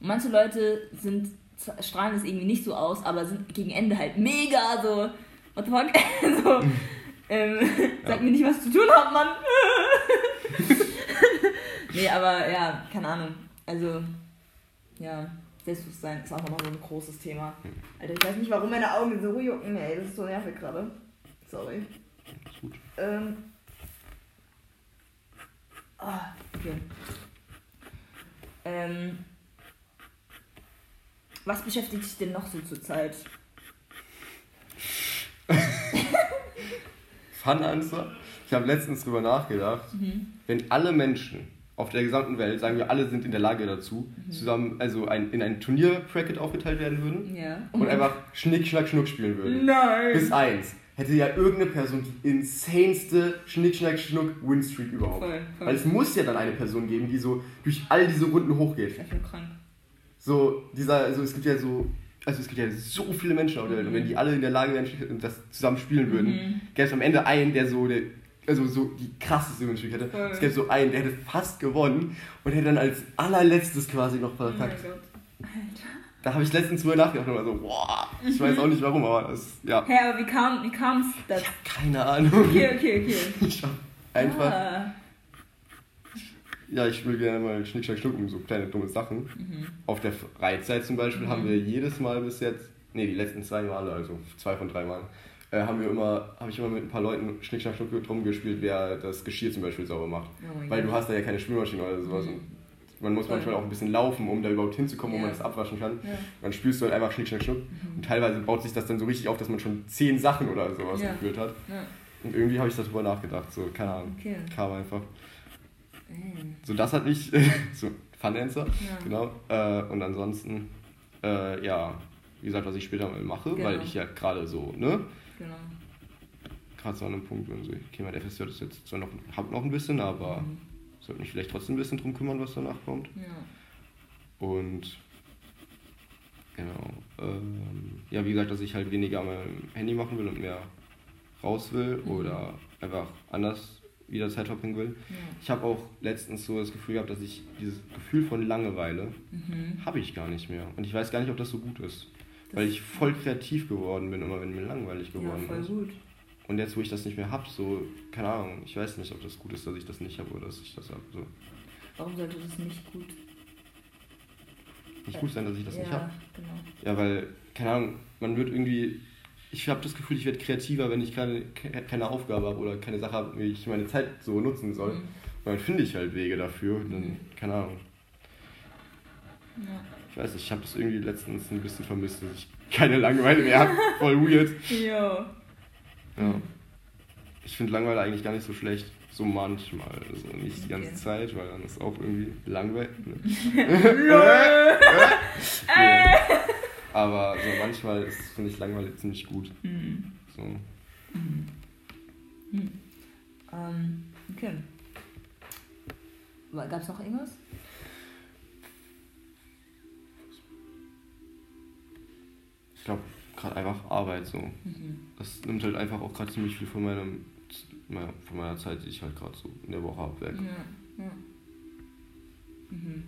Und manche Leute sind, strahlen es irgendwie nicht so aus, aber sind gegen Ende halt mega so, what the fuck? <laughs> so, <laughs> ähm, sag mir nicht, was zu tun hat, Mann. <laughs> nee, aber ja, keine Ahnung. Also, ja, Selbstbewusstsein ist auch nochmal so ein großes Thema. Alter, ich weiß nicht, warum meine Augen so jucken, ey, das ist so nervig gerade. Sorry. Ist gut. Ähm. Ah, okay. Ähm. Was beschäftigt dich denn noch so zur Zeit? <laughs> Fun Answer. Ich habe letztens drüber nachgedacht, Mhm. wenn alle Menschen auf der gesamten Welt, sagen wir alle sind in der Lage dazu, Mhm. zusammen also ein, in ein Turnier-Bracket aufgeteilt werden würden Ja. und einfach Schnick, Schnack, Schnuck spielen würden. Nein! Bis eins. Hätte ja irgendeine Person die insaneste Schnick, Schnack, Schnuck Win-Streak überhaupt. Voll, voll. Weil es muss ja dann eine Person geben, die so durch all diese Runden hochgeht. Ich bin krank. So, dieser, also es gibt ja so, also es gibt ja so viele Menschen auf der Welt und wenn die alle in der Lage wären, das zusammen spielen würden, Mhm. gäbe es am Ende einen, der so, der, also so die krasseste Win-Streak hätte. Voll. Es gäbe so einen, der hätte fast gewonnen und hätte dann als allerletztes quasi noch Oh mein verkackt. Gott. Alter. Da habe ich letztens drüber nachgedacht und war so, boah, ich weiß auch nicht warum, aber das, ja, Hä, aber wie kam wie kam's das? keine Ahnung. Okay, okay, okay. <laughs> Ich hab einfach, Ah. ja, ich will gerne mal Schnick, Schnack, Schnuck um so kleine dumme Sachen. Mhm. Auf der Freizeit zum Beispiel Mhm. haben wir jedes Mal bis jetzt, nee, die letzten zwei Male, also zwei von drei Malen, äh, haben wir immer, habe ich immer mit ein paar Leuten Schnick, Schnack, Schnuck drum gespielt, wer das Geschirr zum Beispiel sauber macht. Oh Weil du hast da ja keine Spülmaschine oder sowas. Mhm. Und man muss Voll. manchmal auch ein bisschen laufen, um da überhaupt hinzukommen, wo Ja. man das abwaschen kann. Ja. Dann spülst du halt einfach schnick, schnack, schnuck. Und teilweise baut sich das dann so richtig auf, dass man schon zehn Sachen oder sowas Ja. geführt hat. Ja. Und irgendwie habe ich darüber nachgedacht, so, keine Ahnung. Okay. Kam einfach. Mm. So, das hat mich, <laughs> so, Fun Answer, Ja. genau. Äh, und ansonsten, äh, ja, wie gesagt, was ich später mal mache, weil Genau. ich ja gerade so, ne, Genau. gerade so an einem Punkt bin, so, okay, mein FSJ ist jetzt zwar noch, hab noch ein bisschen, aber Mhm. sollte mich vielleicht trotzdem ein bisschen drum kümmern, was danach kommt. Ja. Und genau. Ähm, ja, wie gesagt, dass ich halt weniger an meinem Handy machen will und mehr raus will Mhm. oder einfach anders wieder Zeit verbringen will. Ja. Ich habe auch letztens so das Gefühl gehabt, dass ich dieses Gefühl von Langeweile Mhm. habe ich gar nicht mehr. Und ich weiß gar nicht, ob das so gut ist. Weil ich voll kreativ geworden bin, immer wenn mir langweilig Ja, geworden voll ist. gut. Und jetzt, wo ich das nicht mehr habe, so, keine Ahnung, ich weiß nicht, ob das gut ist, dass ich das nicht habe oder dass ich das habe. So. Warum sollte das nicht gut? Nicht gut sein, dass ich das ja, nicht habe. genau. Ja, weil, keine Ahnung, man wird irgendwie. Ich habe das Gefühl, ich werde kreativer, wenn ich keine, keine Aufgabe habe oder keine Sache habe, wie ich meine Zeit so nutzen soll. Mhm. Und dann finde ich halt Wege dafür. Dann, keine Ahnung. Ja. Ich weiß nicht, ich habe das irgendwie letztens ein bisschen vermisst, dass ich keine Langeweile mehr habe. Voll weird. Jo. Ja. Ich finde Langeweile eigentlich gar nicht so schlecht. So manchmal. Also nicht die ganze Okay. Zeit, weil dann ist auch irgendwie langweilig. Ne? <laughs> Äh. nee. Aber so manchmal ist, finde ich Langeweile ziemlich gut. Mhm. So. Ähm, okay. Gab es noch irgendwas? Glaube, gerade einfach Arbeit so. Mhm. Das nimmt halt einfach auch gerade ziemlich viel von meinem meiner- von meiner Zeit, die ich halt gerade so in der Woche habe, weg. Ja. ja. Mhm.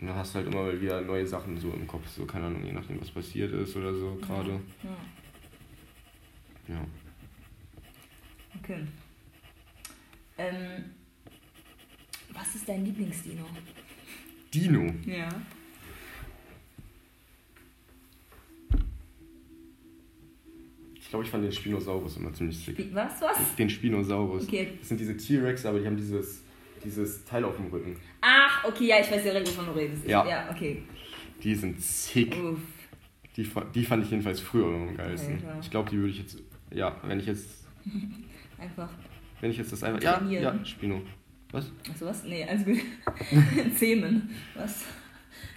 Und dann hast du halt immer mal wieder neue Sachen so im Kopf, so keine Ahnung, je nachdem was passiert ist oder so gerade. Ja. Ja. Okay. Ähm, was ist dein Lieblingsdino? Dino. Ja. Glaube, ich fand den Spinosaurus immer ziemlich sick. Was, was? Den Spinosaurus. Okay. Das sind diese T-Rex, aber die haben dieses, dieses Teil auf dem Rücken. Ach, okay, ja, ich weiß direkt, wovon du redest. Ja. Ja, okay. Die sind sick. Uff. Die, die fand ich jedenfalls früher immer am geilsten. Alter. Ich glaube, die würde ich jetzt. Ja, wenn ich jetzt. <laughs> Einfach. Wenn ich jetzt das einfach. Ja, Trainieren. ja, Spino. Was? Achso, was? Nee, alles gut. <laughs> Zähmen. Was?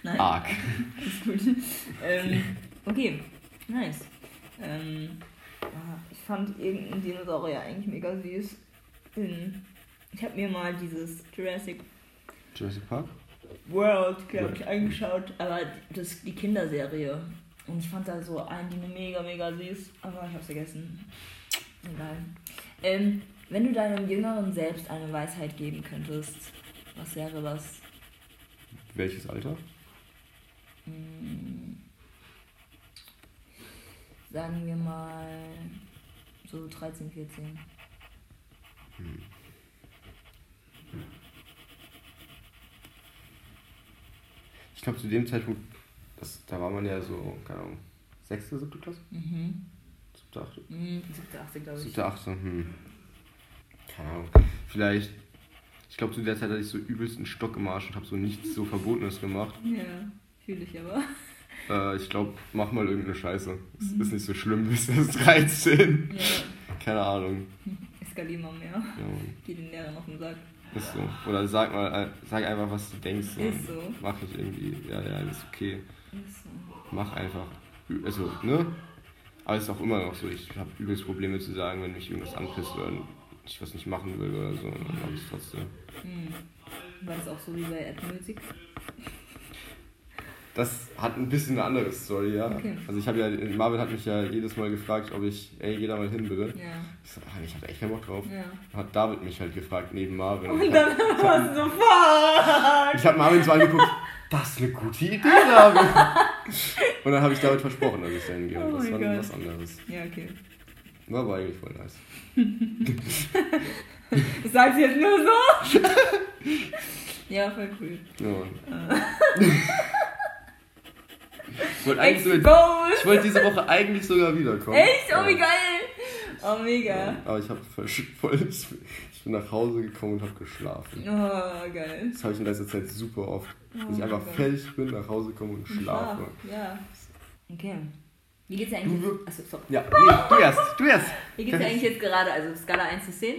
Nein. Arg. <laughs> Alles gut. Ähm, okay, nice. Ähm, ah, ich fand irgendeinen Dinosaurier eigentlich mega süß. In, ich habe mir mal dieses Jurassic Jurassic Park? World, glaube ich, angeschaut, aber das die Kinderserie. Und ich fand da so einen Dino mega, mega süß, aber ich hab's vergessen. Egal. Ähm, wenn du deinem jüngeren Selbst eine Weisheit geben könntest, was wäre das? Welches Alter? Hm, sagen wir mal so 13, 14. Ich glaube, zu dem Zeitpunkt. Das, da war man ja so, keine Ahnung. Sechste, siebte Klasse? Mhm. Siebte, achte? Mhm, 7., 8. glaube ich. Siebte, achte, hm. Keine Ahnung. Vielleicht. Ich glaube, zu der Zeit hatte ich so übelst einen Stock im Arsch und habe so nichts so Verbotenes gemacht. Ja, fühle ich aber. Äh, ich glaube, mach mal irgendeine Scheiße. Es ist nicht so schlimm, bis erst <laughs> 13. Ja, Keine Ahnung. eskalier mal mehr. Ja, Mann. Geh den Lehrern auf den Sack. ist so. Oder sag mal, äh, sag einfach, was du denkst. und Ist so. Mach ich irgendwie. Ja, ja, ist okay. Ist so. Mach einfach. Also, ne? Aber es ist auch immer noch so, ich habe übelst Probleme zu sagen, wenn mich irgendwas anpisst oder ich was nicht machen will oder so, dann mach ich es trotzdem. Hm. War das auch so wie bei Ed Music? Das hat ein bisschen eine andere Story, ja. Okay. Also ich habe ja, Marvin hat mich ja jedes Mal gefragt, ob ich, ey, geh da mal hin bitte. Ja. Ich so, ach, ich hatte echt keinen Bock drauf. Ja. Hat David mich halt gefragt, neben Marvin. Und ich dann warst du so, fuck! ich hab Marvin so angeguckt, das ist eine gute Idee, David. Und dann habe ich David versprochen, dass ich da hingehe. Und Oh das war dann was anderes. Ja, okay. War aber eigentlich voll nice. Das sagst du jetzt nur so? <laughs> ja, voll cool. Ja. <laughs> ich wollte eigentlich sogar, ich wollte diese Woche eigentlich sogar wiederkommen. Echt? Oh, wie Ja. geil! Oh, mega. Aber ich habe voll, voll. Ich bin nach Hause gekommen und habe geschlafen. Oh, geil. Das habe ich in letzter Zeit super oft. Oh, dass ich einfach geil. fertig bin, nach Hause komme und schlafe. Ja. Okay. Wie geht's dir eigentlich? Achso, sorry. Ja, nee, du erst, du erst. Wie geht's dir eigentlich jetzt gerade? Also Skala 1 zu 10?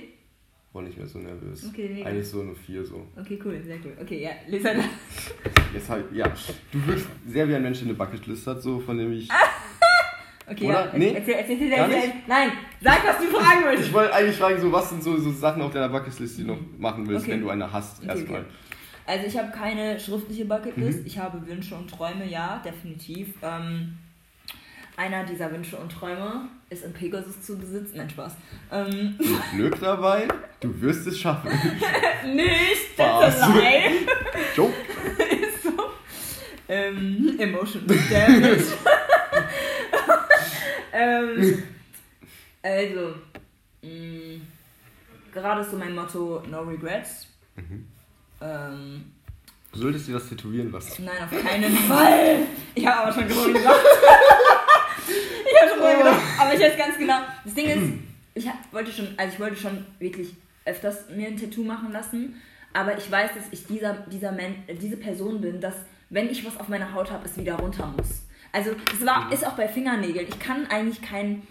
War nicht mehr so nervös. Okay, mega. Eigentlich so eine 4 so. Okay, cool, sehr cool. Okay, ja, Lisa. Okay, <laughs> Jetzt halt, ja. Du wirkst sehr wie ein Mensch, der eine Bucketlist hat, so von dem ich. <laughs> ja. Oder? Nee? Erzähl, erzähl, erzähl, Gar erzähl. Nein, sag, was du fragen Ich willst. wollte eigentlich fragen, so was sind so, so Sachen auf deiner Bucketlist, die du noch machen willst, Okay. wenn du eine hast, Okay, erstmal. okay. Also ich habe keine schriftliche Bucketlist. Mhm. Ich habe Wünsche und Träume, ja, definitiv. Ähm, einer dieser Wünsche und Träume ist in Pegasus zu besitzen. Nein, Spaß. Ähm, <laughs> Glück dabei, du wirst es schaffen. <laughs> nicht, Spaß. <laughs> Joke. ist so. Ähm, emotional damage. ähm, also, mh, gerade ist so mein Motto No Regrets. Ähm, Du solltest dir das tätowieren lassen. nein, auf keinen Fall. Ich habe aber schon drüber gedacht. Ich habe schon drüber gedacht. Aber ich weiß ganz genau. Das Ding ist, ich wollte schon, also ich wollte schon wirklich öfters mir ein Tattoo machen lassen. Aber ich weiß, dass ich dieser, dieser äh, diese Person bin, dass wenn ich was auf meiner Haut habe, es wieder runter muss. Also das war, ist auch bei Fingernägeln. Ich kann eigentlich keinen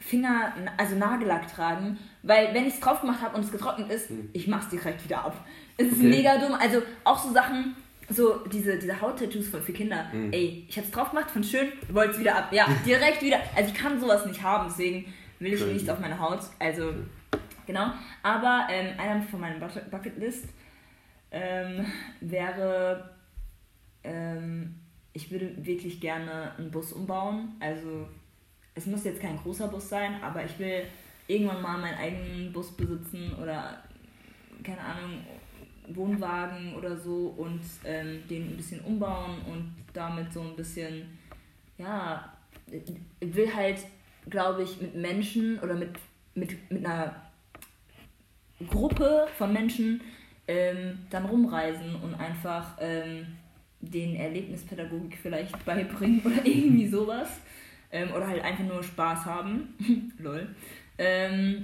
Finger, also Nagellack tragen, weil wenn ich es drauf gemacht habe und es getrocknet ist, ich mach's direkt wieder ab. Es ist Okay. mega dumm. Also auch so Sachen, so diese, diese Hauttattoos für, für Kinder. Ey, ich hab's drauf gemacht, fand schön, wollte es wieder ab. Ja, <laughs> direkt wieder. Also ich kann sowas nicht haben, deswegen will ich nichts auf meine Haut. Also, genau. Aber ähm, einer von meinen Bucket- Bucketlist ähm, wäre, ähm, ich würde wirklich gerne einen Bus umbauen. Also es muss jetzt kein großer Bus sein, aber ich will irgendwann mal meinen eigenen Bus besitzen oder keine Ahnung, Wohnwagen oder so und ähm, den ein bisschen umbauen und damit so ein bisschen, ja, ich will halt, glaube ich, mit Menschen oder mit, mit, mit einer Gruppe von Menschen ähm, dann rumreisen und einfach ähm, den Erlebnispädagogik vielleicht beibringen oder irgendwie sowas. Ähm, oder halt einfach nur Spaß haben. <laughs> Lol. Ähm,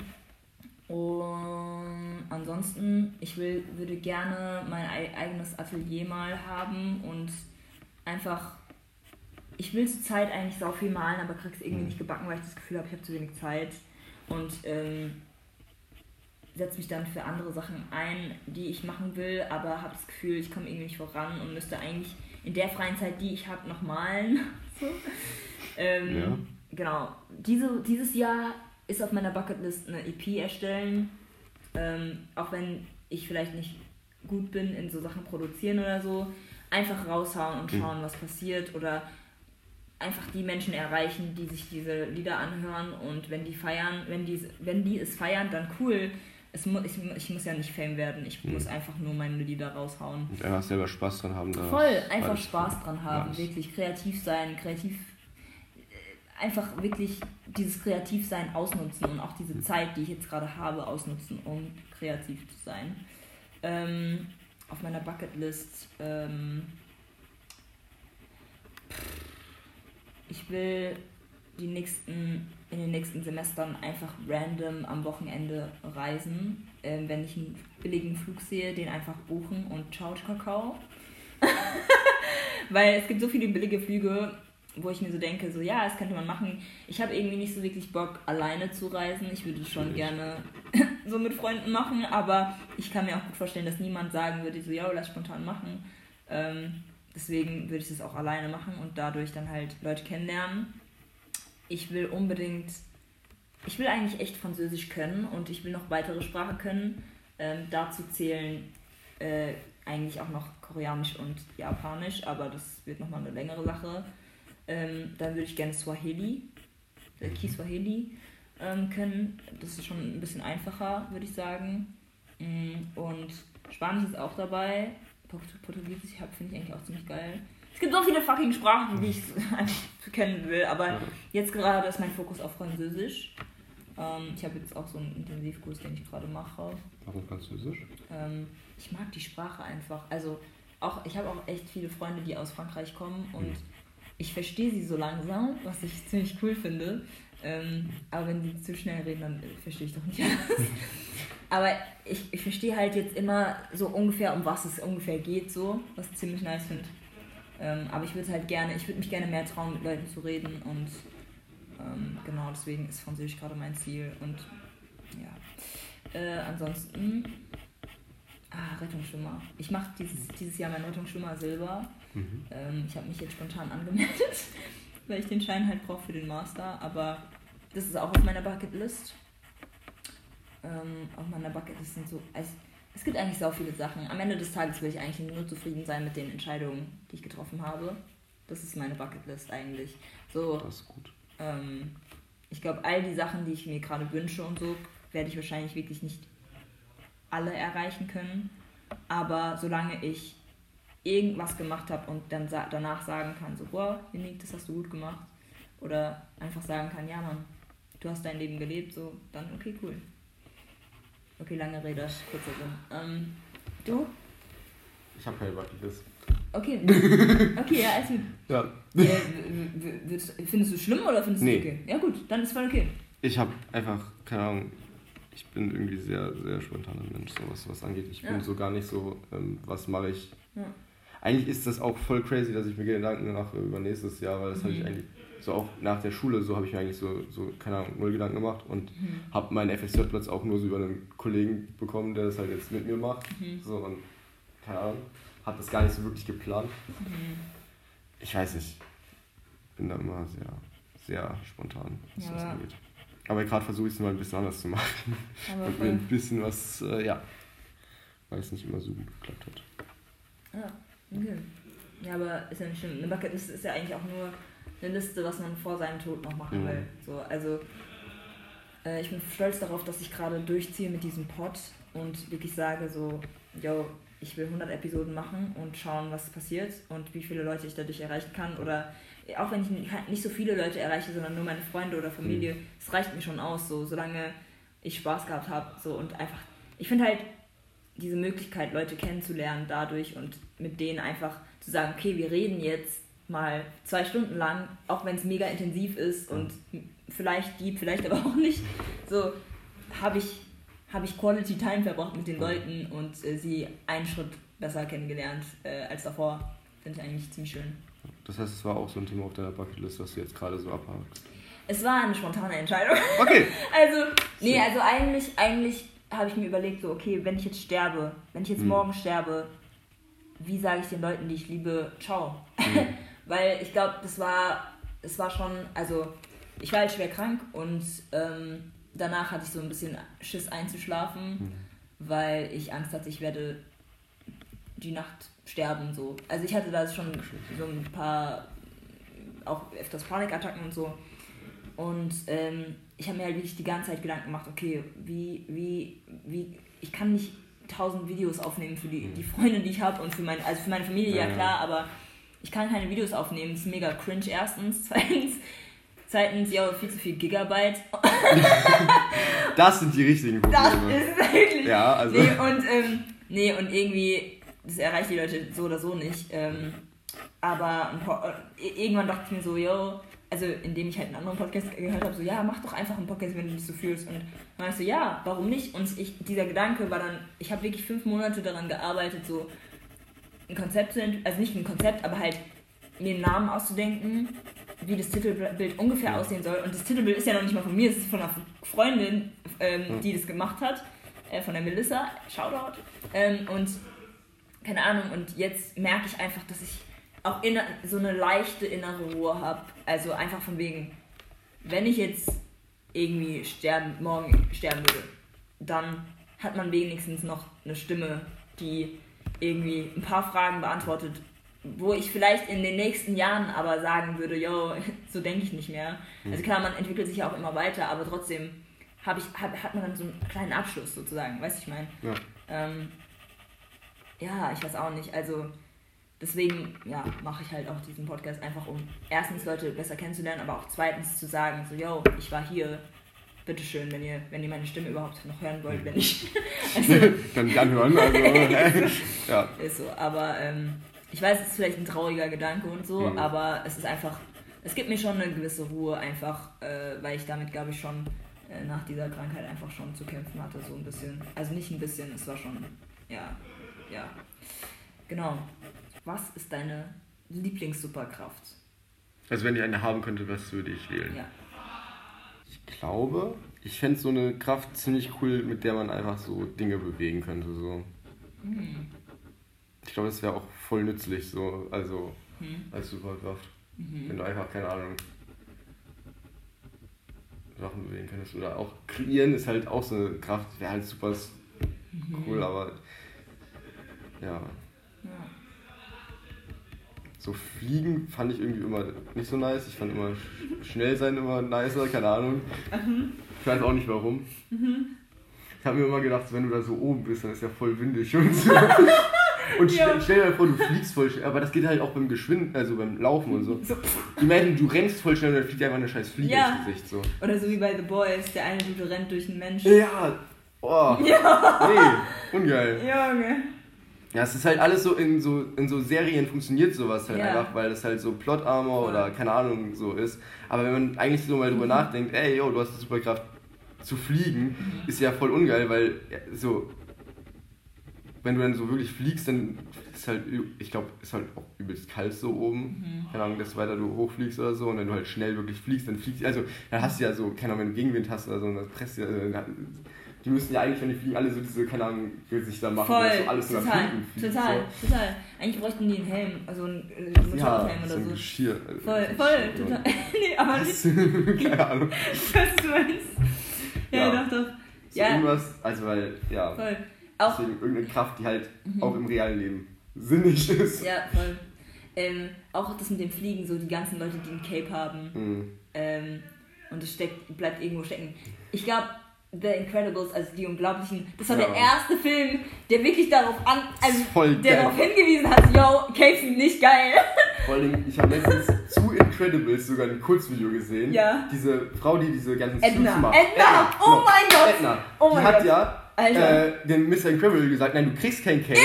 und ansonsten, ich will, würde gerne mein ei- eigenes Atelier mal haben und einfach. Ich will zur Zeit eigentlich sau viel malen, aber krieg's irgendwie nicht gebacken, weil ich das Gefühl habe, ich habe zu wenig Zeit. Und ähm, setze mich dann für andere Sachen ein, die ich machen will, aber habe das Gefühl, ich komme irgendwie nicht voran und müsste eigentlich in der freien Zeit, die ich habe, noch malen. <laughs> so. ähm, Ja. Genau. Diese, dieses Jahr ist auf meiner Bucketlist eine EP erstellen. Ähm, auch wenn ich vielleicht nicht gut bin in so Sachen produzieren oder so. Einfach raushauen und schauen, was passiert. Oder einfach die Menschen erreichen, die sich diese Lieder anhören. Und wenn die feiern, wenn die, wenn die es feiern, dann cool. Es mu ich, ich muss ja nicht Fame werden. Ich muss einfach nur meine Lieder raushauen. Und einfach selber Spaß dran haben. Voll, einfach Spaß dran haben, nice. wirklich kreativ sein, kreativ einfach wirklich dieses Kreativsein ausnutzen und auch diese Zeit, die ich jetzt gerade habe, ausnutzen, um kreativ zu sein. Ähm, auf meiner Bucketlist, ähm, ich will die nächsten, in den nächsten Semestern einfach random am Wochenende reisen. Ähm, wenn ich einen billigen Flug sehe, den einfach buchen und ciao Kakao. <laughs> Weil es gibt so viele billige Flüge, wo ich mir so denke, so ja, das könnte man machen. Ich habe irgendwie nicht so wirklich Bock, alleine zu reisen. Ich würde es schon Natürlich. gerne <laughs> so mit Freunden machen, aber ich kann mir auch gut vorstellen, dass niemand sagen würde, so ja, lass spontan machen. Ähm, deswegen würde ich das auch alleine machen und dadurch dann halt Leute kennenlernen. Ich will unbedingt, ich will eigentlich echt Französisch können und ich will noch weitere Sprachen können. Ähm, dazu zählen äh, eigentlich auch noch Koreanisch und Japanisch, aber das wird nochmal eine längere Sache. Ähm, dann würde ich gerne Swahili, äh, Kiswahili ähm, können. Das ist schon ein bisschen einfacher, würde ich sagen. Mm, Und Spanisch ist auch dabei. Port- Portugiesisch finde ich eigentlich auch ziemlich geil. Es gibt so viele fucking Sprachen, die ich <laughs> einfach kennen will, aber jetzt gerade ist mein Fokus auf Französisch. Ähm, ich habe jetzt auch so einen Intensivkurs, den ich gerade mache. Warum Französisch? Ähm, ich mag die Sprache einfach. Also auch, ich habe auch echt viele Freunde, die aus Frankreich kommen und ich verstehe sie so langsam, was ich <laughs> ziemlich cool finde. Ähm, aber wenn sie zu schnell reden, dann äh, verstehe ich doch nicht alles. <laughs> aber ich, ich verstehe halt jetzt immer so ungefähr, um was es ungefähr geht, so, was ich ziemlich nice finde. Ähm, aber ich würde halt gerne, ich würde mich gerne mehr trauen, mit Leuten zu reden und ähm, genau deswegen ist Französisch gerade mein Ziel und ja. Äh, ansonsten, ah, Rettungsschwimmer. Ich mache dieses, dieses Jahr meinen Rettungsschwimmer Silber. Mhm. Ähm, ich habe mich jetzt spontan angemeldet, <laughs> weil ich den Schein halt brauche für den Master, aber das ist auch auf meiner Bucketlist. Ähm, auf meiner Bucketlist sind so, also, es gibt eigentlich so viele Sachen. Am Ende des Tages will ich eigentlich nur zufrieden sein mit den Entscheidungen, die ich getroffen habe. Das ist meine Bucketlist eigentlich. So, Das ist gut. ähm, ich glaube, all die Sachen, die ich mir gerade wünsche und so, werde ich wahrscheinlich wirklich nicht alle erreichen können. Aber solange ich irgendwas gemacht habe und dann sa danach sagen kann, so, boah, Unique, das hast du gut gemacht. Oder einfach sagen kann, ja Mann, du hast dein Leben gelebt, so, dann okay, cool. Okay, lange Rede, kurzer Sinn. Ähm, du? Ich habe keine Bucketlist. Okay. <laughs> Okay, ja, alles gut. Ja. Äh, findest du es schlimm oder findest du Nee. es okay? Ja gut, dann ist voll okay. Ich habe einfach, keine Ahnung, ich bin irgendwie sehr, sehr spontaner Mensch, so was was angeht. Ich Ja. bin so gar nicht so, ähm, was mache ich. Ja. Eigentlich ist das auch voll crazy, dass ich mir Gedanken mache über nächstes Jahr, weil das habe ich Mhm. eigentlich so auch nach der Schule, so habe ich mir eigentlich so, so, keine Ahnung, null Gedanken gemacht und Mhm. habe meinen FSJ-Platz auch nur so über einen Kollegen bekommen, der das halt jetzt mit mir macht. Mhm. So und keine Ahnung, habe das gar nicht so wirklich geplant. Mhm. Ich weiß nicht, bin da immer sehr, sehr spontan, was Ja, das aber- angeht. Aber gerade versuche ich es mal ein bisschen anders zu machen Aber und mir ein bisschen was, äh, ja, weil es nicht immer so gut geklappt hat. Ja, okay. Ja, aber ist ja nicht schlimm. Eine Bucketlist ist ja eigentlich auch nur eine Liste, was man vor seinem Tod noch machen Mhm. will. So, also äh, ich bin stolz darauf, dass ich gerade durchziehe mit diesem Pod und wirklich sage so, yo, ich will 100 Episoden machen und schauen, was passiert und wie viele Leute ich dadurch erreichen kann. Oder äh, auch wenn ich nicht- nicht so viele Leute erreiche, sondern nur meine Freunde oder Familie, es reicht mir schon aus, so, solange ich Spaß gehabt habe. So, und einfach, ich finde halt diese Möglichkeit, Leute kennenzulernen dadurch und mit denen einfach zu sagen, okay, wir reden jetzt mal zwei Stunden lang, auch wenn es mega intensiv ist und vielleicht deep, vielleicht aber <laughs> auch nicht. So habe ich, hab ich Quality Time verbracht mit den Leuten und äh, sie einen Schritt besser kennengelernt äh, als davor. Finde ich eigentlich ziemlich schön. Das heißt, es war auch so ein Thema auf deiner Bucketlist, was du jetzt gerade so abhakst. Es war eine spontane Entscheidung. Okay. <laughs> Also, nee, also eigentlich, eigentlich habe ich mir überlegt, so, okay, wenn ich jetzt sterbe, wenn ich jetzt Hm. morgen sterbe, wie sage ich den Leuten, die ich liebe, ciao? Hm. <laughs> Weil ich glaube, das war, es war schon, also ich war halt schwer krank und ähm, danach hatte ich so ein bisschen Schiss einzuschlafen, Hm. weil ich Angst hatte, ich werde die Nacht sterben, so. Also ich hatte da schon so ein paar, auch öfters Panikattacken und so. Und ähm, ich habe mir halt wirklich die ganze Zeit Gedanken gemacht, okay, wie, wie, wie, ich kann nicht tausend Videos aufnehmen für die, die Freunde, die ich habe und für meine, also für meine Familie, ja, Ja, klar, aber ich kann keine Videos aufnehmen. Das ist mega cringe erstens. <laughs> Zweitens, zweitens, ja, viel zu viel Gigabyte. <laughs> Das sind die richtigen Das Probleme. ist wirklich. Ja, also. Nee, und, ähm, nee, und irgendwie, das erreicht die Leute so oder so nicht. Ähm, aber äh, irgendwann dachte ich mir so, yo, also indem ich halt einen anderen Podcast gehört habe, so, ja, mach doch einfach einen Podcast, wenn du dich so fühlst. Und dann ich so, ja, warum nicht? Und ich, dieser Gedanke war dann, ich habe wirklich fünf Monate daran gearbeitet, so ein Konzept zu ent- also nicht ein Konzept, aber halt mir einen Namen auszudenken, wie das Titelbild ungefähr aussehen soll. Und das Titelbild ist ja noch nicht mal von mir, es ist von einer Freundin, ähm, die das gemacht hat, äh, von der Melissa, Shoutout. Ähm, und keine Ahnung, und jetzt merke ich einfach, dass ich auch inner, so eine leichte innere Ruhe habe. Also einfach von wegen, wenn ich jetzt irgendwie sterben, morgen sterben würde, dann hat man wenigstens noch eine Stimme, die irgendwie ein paar Fragen beantwortet, wo ich vielleicht in den nächsten Jahren aber sagen würde, yo, <laughs> so denke ich nicht mehr. Also klar, man entwickelt sich ja auch immer weiter, aber trotzdem hab ich, hat, hat man dann so einen kleinen Abschluss sozusagen, weißt du, ich meine. Ja. Ähm, ja, ich weiß auch nicht. Also deswegen ja, mache ich halt auch diesen Podcast einfach, um erstens Leute besser kennenzulernen, aber auch zweitens zu sagen, so, yo, ich war hier, bitteschön, wenn ihr, wenn ihr meine Stimme überhaupt noch hören wollt, wenn nicht. <laughs> also, Kann ich anhören, also. <laughs> ja. ist so. Aber ähm, ich weiß, es ist vielleicht ein trauriger Gedanke und so, Mhm. aber es ist einfach, es gibt mir schon eine gewisse Ruhe einfach, äh, weil ich damit, glaube ich, schon äh, nach dieser Krankheit einfach schon zu kämpfen hatte, so ein bisschen. Also nicht ein bisschen, es war schon, ja, ja. Genau. Was ist deine Lieblings-Superkraft? Also wenn ich eine haben könnte, was würde ich wählen? Ja. Ich glaube, ich fände so eine Kraft ziemlich cool, mit der man einfach so Dinge bewegen könnte. So. Mhm. Ich glaube, das wäre auch voll nützlich, so, also Mhm. als Superkraft. Mhm. Wenn du einfach, keine Ahnung, Sachen bewegen könntest. Oder auch kreieren ist halt auch so eine Kraft, wäre halt super Mhm. cool, aber ja. So fliegen fand ich irgendwie immer nicht so nice. Ich fand immer sch- schnell sein immer nicer, keine Ahnung. Ich weiß auch nicht warum. Ich habe mir immer gedacht, wenn du da so oben bist, dann ist ja voll windig und <laughs> so. Und Ja. stell, stell dir vor, du fliegst voll schnell, aber das geht halt auch beim Geschwind, also beim Laufen und so. So. Imagine, du rennst voll schnell und dann fliegt dir einfach eine scheiß Fliege Ja. ins Gesicht. So. Oder so wie bei The Boys, der eine Dude rennt durch einen Menschen. Ja, oh, Ja. nee, ungeil. Junge. Ja, es ist halt alles so in so in so Serien funktioniert sowas halt Ja. einfach, weil das halt so Plot Armor Voll. oder keine Ahnung so ist. Aber wenn man eigentlich so mal drüber nachdenkt, ey, yo, du hast die Superkraft zu fliegen, Mhm. ist ja voll ungeil, weil so wenn du dann so wirklich fliegst, dann ist halt, ich glaube, ist halt auch übelst kalt so oben. Mhm. Keine Ahnung, desto weiter du hochfliegst oder so. Und wenn du halt schnell wirklich fliegst, dann fliegst also dann hast du ja so, keine Ahnung, wenn du Gegenwind hast oder so, dann presst du ja, also, die müssen ja eigentlich, wenn die fliegen, alle so diese, keine Ahnung, Gesichter machen, Voll, so alles total, fliegt. total, So. total. Eigentlich bräuchten die einen Helm, also einen äh, Ja, Motorradhelm so oder ein so. Geschirr. Voll, so voll, Geschirr, total. <laughs> nee, aber nicht? <laughs> Keine Ahnung. <laughs> was du meinst. Ja, Ja. doch, doch. So Ja. irgendwas, also weil, ja, Voll. Auch, deswegen irgendeine Kraft, die halt auch im realen Leben sinnig ist. ja, voll. Ähm, auch das mit dem Fliegen, so die ganzen Leute, die ein Cape haben. Mhm. Ähm, und es steckt, bleibt irgendwo stecken. Ich glaube, The Incredibles, also die Unglaublichen, das war Ja. der erste Film, der wirklich darauf an, also der darauf hingewiesen hat, yo, sind nicht geil. Vor allem, ich habe letztens <laughs> zu Incredibles sogar ein Kurzvideo gesehen. Ja. Diese Frau, die diese ganzen Edna. Macht. Edna. Oh genau. mein Gott. Edna. Oh die mein hat Gott. ja Alter. äh, dem Mr. Incredible gesagt, nein, du kriegst kein Cape.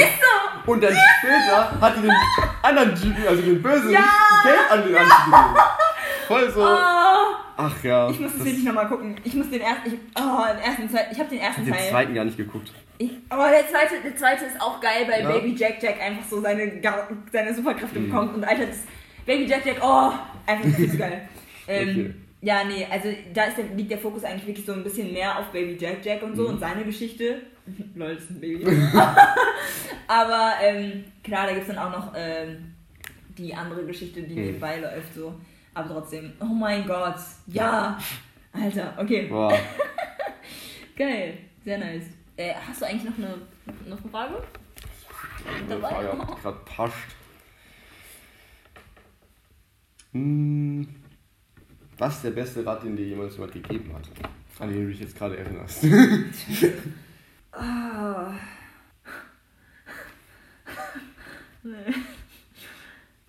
Und dann später hat die den anderen Typen, also den Bösen, Ja. Cape an den Anzug gegeben. <laughs> Voll so. Oh, Ach ja. ich muss das wirklich nochmal gucken. Ich muss den ersten, ich, oh, den ersten, Teil, ich habe den ersten den Teil. zweiten gar nicht geguckt. Ich, aber der zweite, der zweite ist auch geil, weil Ja. Baby Jack Jack einfach so seine, seine Superkräfte Mhm. bekommt. Und Alter, das Baby Jack Jack, oh, einfach zu geil. <laughs> Ähm, Okay. Ja, nee, also da ist der, liegt der Fokus eigentlich wirklich so ein bisschen mehr auf Baby Jack Jack und so Mhm. und seine Geschichte. <laughs> Lol, ist ein Baby. <laughs> aber ähm, klar, da gibt es dann auch noch ähm, die andere Geschichte, die Mhm. nebenbei läuft so. Aber trotzdem, oh mein Gott, ja. Alter, okay. Boah. <laughs> Geil, sehr nice. Äh, hast du eigentlich noch eine, noch eine Frage? Dabei? Frage hat <laughs> gerade passt. Hm, was ist der beste Rat, den dir jemand jemand gegeben hat? An den du dich jetzt gerade erinnerst. <laughs> Ah. nee.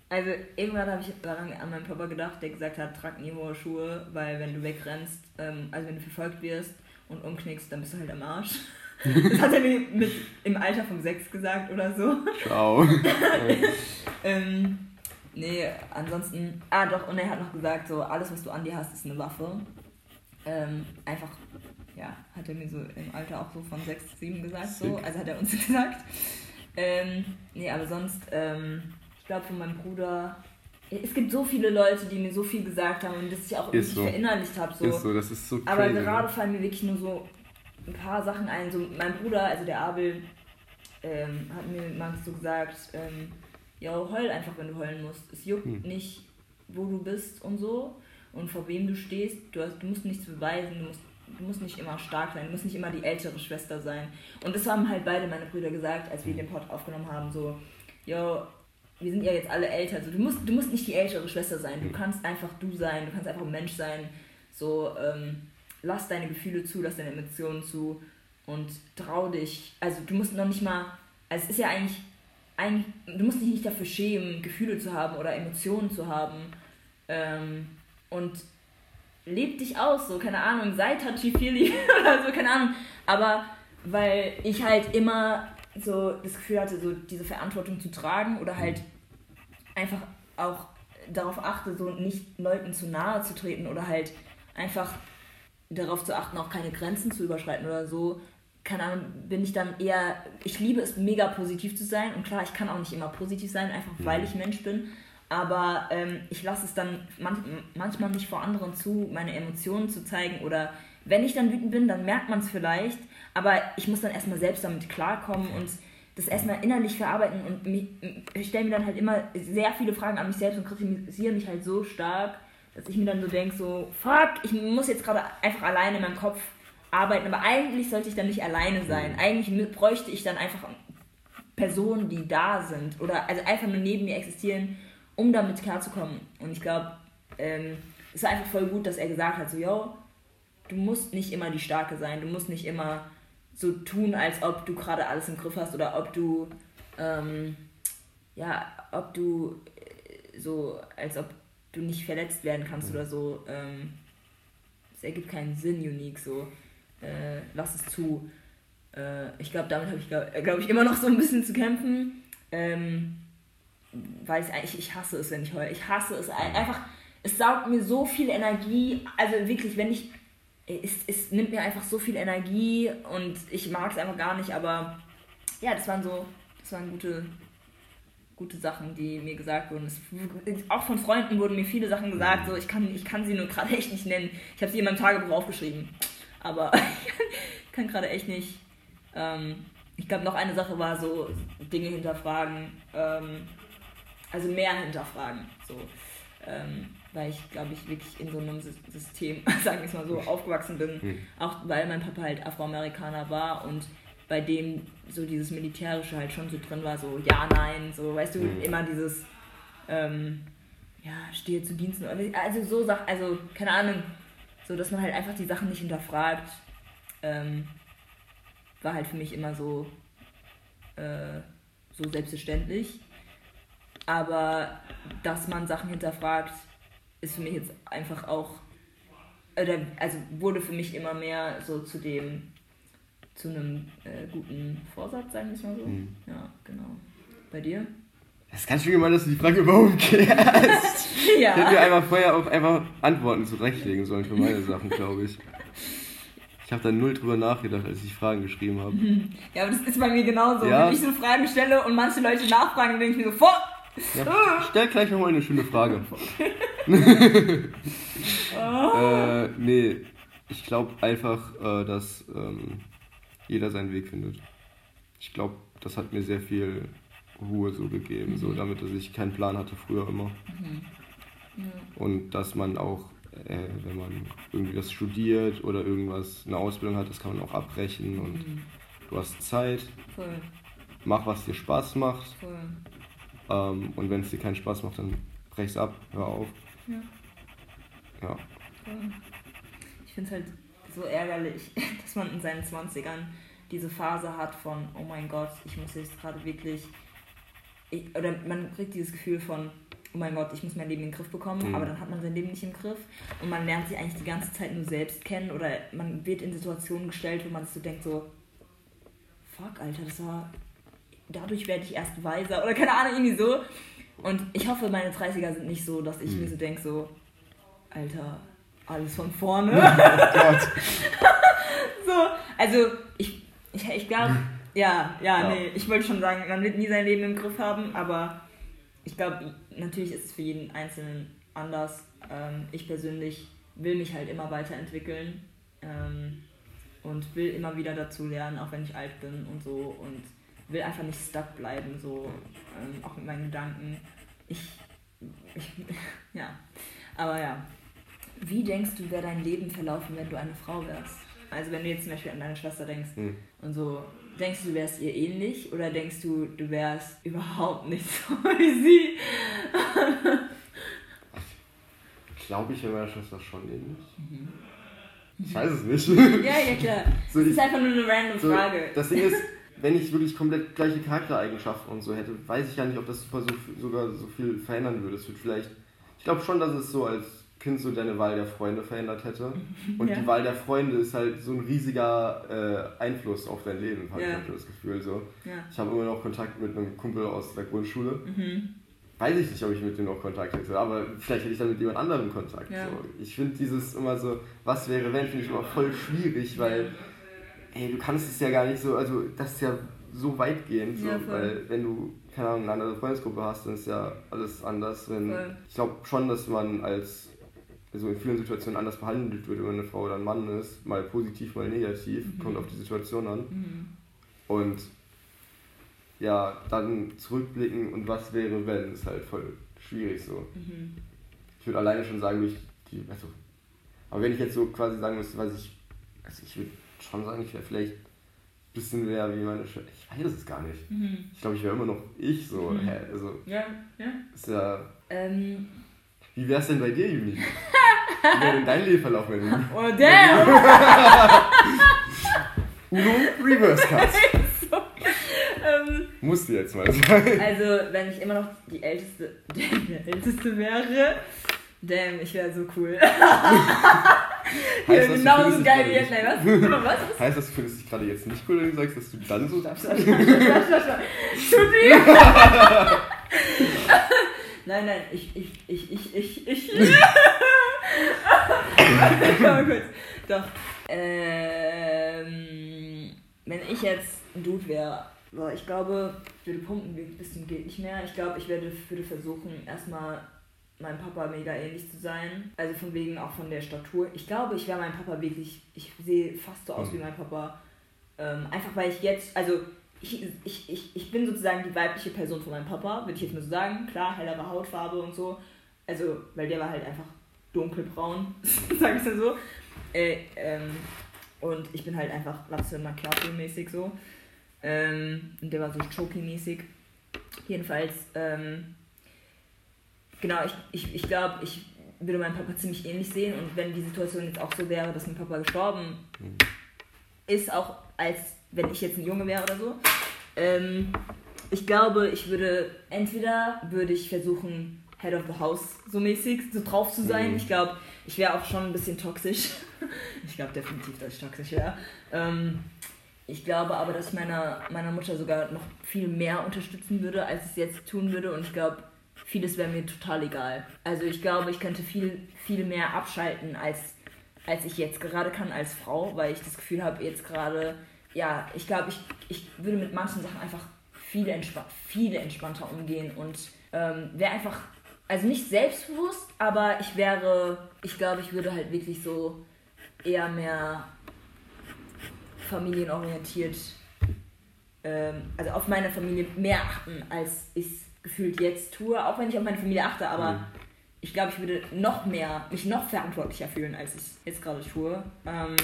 Also irgendwann habe ich daran an meinen Papa gedacht, der gesagt hat, trag nie hohe Schuhe, weil wenn du wegrennst, ähm, also wenn du verfolgt wirst und umknickst, dann bist du halt am Arsch. <laughs> Das hat er mir mit, im Alter von sechs gesagt oder so. Ciao. <laughs> Ähm, nee, ansonsten. Ah, doch, und er hat noch gesagt, so, alles, was du an dir hast, ist eine Waffe. Ähm, einfach, ja, hat er mir so im Alter auch so von 6, 7 gesagt, so. Sick. Also hat er uns <laughs> gesagt. Ähm, nee, aber sonst, ähm, glaube, von meinem Bruder. Es gibt so viele Leute, die mir so viel gesagt haben und das ich auch wirklich so. verinnerlicht habe. So. Ist so, das ist so Aber crazy. gerade ne? fallen mir wirklich nur so ein paar Sachen ein. So mein Bruder, also der Abel, ähm, hat mir mal so gesagt, ähm, ja, heul einfach, wenn du heulen musst. Es juckt Hm. nicht, wo du bist und so und vor wem du stehst. Du, hast, du musst nichts beweisen, du musst, du musst nicht immer stark sein, du musst nicht immer die ältere Schwester sein. Und das haben halt beide meine Brüder gesagt, als wir den Pod aufgenommen haben, so, yo, wir sind ja jetzt alle älter, also du musst, du musst nicht die ältere Schwester sein, du kannst einfach du sein, du kannst einfach ein Mensch sein, so, ähm, lass deine Gefühle zu, lass deine Emotionen zu und trau dich, also du musst noch nicht mal, also es ist ja eigentlich, eigentlich du musst dich nicht dafür schämen, Gefühle zu haben oder Emotionen zu haben. Ähm, und leb dich aus, so, keine Ahnung, sei touchy-feely <laughs> oder so, keine Ahnung, aber weil ich halt immer so das Gefühl hatte, so diese Verantwortung zu tragen oder halt einfach auch darauf achte, so nicht Leuten zu nahe zu treten oder halt einfach darauf zu achten, auch keine Grenzen zu überschreiten oder so, keine Ahnung, bin ich dann eher, ich liebe es, mega positiv zu sein. Und klar, ich kann auch nicht immer positiv sein, einfach weil ich Mensch bin. Aber ähm, ich lasse es dann manch, manchmal nicht vor anderen zu, meine Emotionen zu zeigen. Oder wenn ich dann wütend bin, dann merkt man es vielleicht. Aber ich muss dann erstmal selbst damit klarkommen und das erstmal innerlich verarbeiten. Und mich, ich stelle mir dann halt immer sehr viele Fragen an mich selbst und kritisiere mich halt so stark, dass ich mir dann so denke, so, fuck, ich muss jetzt gerade einfach alleine in meinem Kopf arbeiten. Aber eigentlich sollte ich dann nicht alleine sein. Eigentlich bräuchte ich dann einfach Personen, die da sind. Oder also einfach nur neben mir existieren um damit klarzukommen. Und ich glaube, ähm, es war einfach voll gut, dass er gesagt hat, so, yo, du musst nicht immer die Starke sein, du musst nicht immer so tun, als ob du gerade alles im Griff hast oder ob du, ähm, ja, ob du äh, so, als ob du nicht verletzt werden kannst oder so. Ähm, es ergibt keinen Sinn, Unique, so, äh, lass es zu. Äh, ich glaube, damit habe ich, glaube glaub ich, immer noch so ein bisschen zu kämpfen. Ähm, weil ich eigentlich, ich hasse es, wenn ich heule. Ich hasse es einfach. Es saugt mir so viel Energie. Also wirklich, wenn ich. Es, es nimmt mir einfach so viel Energie und ich mag es einfach gar nicht, aber ja, das waren so. Das waren gute, gute Sachen, die mir gesagt wurden. Es, auch von Freunden wurden mir viele Sachen gesagt, so ich kann, ich kann sie nur gerade echt nicht nennen. Ich habe sie in meinem Tagebuch aufgeschrieben. Aber <laughs> ich kann gerade echt nicht. Ähm, ich glaube, noch eine Sache war so Dinge hinterfragen. Ähm, also mehr hinterfragen. So. Ähm, weil ich, glaube ich, wirklich in so einem System, <laughs> sagen wir es mal so, aufgewachsen bin. Mhm. Auch weil mein Papa halt Afroamerikaner war und bei dem so dieses Militärische halt schon so drin war, so ja, nein, so, weißt du, mhm. immer dieses, ähm, ja, stehe zu Diensten. Also so Sachen, also keine Ahnung, so dass man halt einfach die Sachen nicht hinterfragt, ähm, war halt für mich immer so, äh, so selbstverständlich. Aber dass man Sachen hinterfragt, ist für mich jetzt einfach auch, also wurde für mich immer mehr so zu dem, zu einem äh, guten Vorsatz, sagen wir es mal so. Mhm. Ja, genau. Bei dir? Das ist ganz schön gemein, dass du die Frage überhaupt kehrst. <laughs> ja. Ich hätte mir einfach vorher auch einfach Antworten zurechtlegen sollen für meine Sachen, glaube ich. Ich habe da null drüber nachgedacht, als ich Fragen geschrieben habe. <laughs> Ja, aber das ist bei mir genauso. Ja. Wenn ich so Fragen stelle und manche Leute nachfragen, denke ich mir so, vor, ja, stell gleich nochmal eine schöne Frage. <laughs> <laughs> äh, nee, ich glaube einfach, äh, dass ähm, jeder seinen Weg findet. Ich glaube, das hat mir sehr viel Ruhe so gegeben, mhm. so damit, dass ich keinen Plan hatte früher immer. Mhm. Ja. Und dass man auch, äh, wenn man irgendwie was studiert oder irgendwas, eine Ausbildung hat, das kann man auch abbrechen und mhm. du hast Zeit. Voll. Mach, was dir Spaß macht. Voll. Ähm, und wenn es dir keinen Spaß macht, dann brech's ab, hör auf. Ja. Ja. Ich finde es halt so ärgerlich, <laughs> dass man in seinen 20ern diese Phase hat von, oh mein Gott, ich muss jetzt gerade wirklich. Ich, oder man kriegt dieses Gefühl von, oh mein Gott, ich muss mein Leben in den Griff bekommen, mhm. aber dann hat man sein Leben nicht im Griff und man lernt sich eigentlich die ganze Zeit nur selbst kennen oder man wird in Situationen gestellt, wo man sich so denkt, so, fuck, Alter, das war dadurch werde ich erst weiser oder keine Ahnung, irgendwie so. Und ich hoffe, meine 30er sind nicht so, dass ich mhm. mir so denke, so, Alter, alles von vorne. Oh Gott. <laughs> so, also ich, ich, ich glaube, ja, ja, ja, nee, ich wollte schon sagen, man wird nie sein Leben im Griff haben, aber ich glaube, natürlich ist es für jeden Einzelnen anders. Ähm, ich persönlich will mich halt immer weiterentwickeln ähm, und will immer wieder dazu lernen, auch wenn ich alt bin und so und will einfach nicht stuck bleiben, so ähm, auch mit meinen Gedanken. Ich, ich, <laughs> ja, aber ja. Wie denkst du, wäre dein Leben verlaufen, wenn du eine Frau wärst? Also wenn du jetzt zum Beispiel an deine Schwester denkst hm. und so, denkst du, du wärst ihr ähnlich oder denkst du, du wärst <laughs> überhaupt nicht so wie sie? ich glaube, ich wäre meiner Schwester schon ähnlich. Mhm. Ich weiß es nicht. <laughs> ja, ja, klar. So, das ist einfach nur eine random so, Frage. Das Ding ist, wenn ich wirklich komplett gleiche Charaktereigenschaften und so hätte, weiß ich ja nicht, ob das super so, sogar so viel verändern würde. Es wird vielleicht, ich glaube schon, dass es so als Kind so deine Wahl der Freunde verändert hätte. <laughs> Und ja. die Wahl der Freunde ist halt so ein riesiger äh, Einfluss auf dein Leben, habe ja. ich das Gefühl. So. Ja. Ich habe immer noch Kontakt mit einem Kumpel aus der Grundschule. Mhm. weiß ich nicht, ob ich mit dem noch Kontakt hätte, aber vielleicht hätte ich dann mit jemand anderem Kontakt. So. Ich finde dieses immer so, was wäre wenn, finde ich immer voll schwierig, weil, ey, du kannst es ja gar nicht so, also das ist ja so weitgehend, so, Ja, weil wenn du, keine Ahnung, eine andere Freundesgruppe hast, dann ist ja alles anders. Wenn, Voll. ich glaube schon, dass man als, also in vielen Situationen anders behandelt wird, wenn man eine Frau oder ein Mann ist, mal positiv, mal negativ, kommt auf die Situation an. Mhm. Und ja, dann zurückblicken und was wäre, wenn, ist halt voll schwierig so. Mhm. Ich würde alleine schon sagen, durch die, also, aber wenn ich jetzt so quasi sagen müsste, was ich, also ich würde schon sagen, ich wäre vielleicht ein bisschen mehr wie meine Schwester. Ich weiß es gar nicht. Mhm. Ich glaube, ich wäre immer noch ich so. Mhm. Also, Ja, ja. ist ja. Ähm, Wie wär's denn bei dir, Juni? Wie wäre denn dein Lebenverlauf, wenn du <laughs> oh, damn! <laughs> Uno Reverse Cuts? <laughs> ähm, Musste jetzt mal sein. also, wenn ich immer noch die älteste, der älteste wäre, damn, ich wäre so cool. <laughs> Heißt genauso findest geil wie jetzt. Nein, was? Was? Heißt das, du findest <laughs> dich gerade jetzt nicht cool, wenn du sagst, dass du dann so. Stopp, stopp, stopp, stopp, stopp. Tutti! <laughs> Nein, nein, ich, ich, ich, ich, ich, ich. oh gut. Doch. Ähm, wenn ich jetzt ein Dude wäre, boah, ich glaube, ich würde pumpen ein bisschen geht nicht mehr. Ich glaube, ich werde, würde versuchen, erstmal meinem Papa mega ähnlich zu sein. Also von wegen auch von der Statur. Ich glaube, ich wäre mein Papa wirklich, ich sehe fast so aus wie mein Papa. Ähm, einfach weil ich jetzt, also ich, ich, ich, ich bin sozusagen die weibliche Person von meinem Papa, würde ich jetzt mal so sagen. Klar, hellere Hautfarbe und so. Also, weil der war halt einfach dunkelbraun, <laughs> sag ich mal so. Äh, ähm, und ich bin halt einfach Lasse Macchiato-mäßig so. Ähm, und der war so Choky-mäßig. Jedenfalls, ähm, genau, ich, ich, ich glaube, ich würde meinen Papa ziemlich ähnlich sehen. Und wenn die Situation jetzt auch so wäre, dass mein Papa gestorben ist, auch als wenn ich jetzt ein Junge wäre oder so. Ähm, ich glaube, ich würde, entweder würde ich versuchen, Head of the House so mäßig so drauf zu sein. Mhm. Ich glaube, ich wäre auch schon ein bisschen toxisch. <laughs> ich glaube definitiv, dass ich toxisch wäre. Ähm, ich glaube aber, dass ich meiner, meiner Mutter sogar noch viel mehr unterstützen würde, als ich es jetzt tun würde. Und ich glaube, vieles wäre mir total egal. Also ich glaube, ich könnte viel, viel mehr abschalten, als, als ich jetzt gerade kann als Frau, weil ich das Gefühl habe, jetzt gerade, ja, ich glaube, ich, ich würde mit manchen Sachen einfach viel, entspa viel entspannter umgehen und ähm, wäre einfach, also nicht selbstbewusst, aber ich wäre, ich glaube, ich würde halt wirklich so eher mehr familienorientiert, ähm, also auf meine Familie mehr achten, als ich gefühlt jetzt tue, auch wenn ich auf meine Familie achte, aber Mhm. ich glaube, ich würde noch mehr, mich noch verantwortlicher fühlen, als ich jetzt gerade tue. Ähm,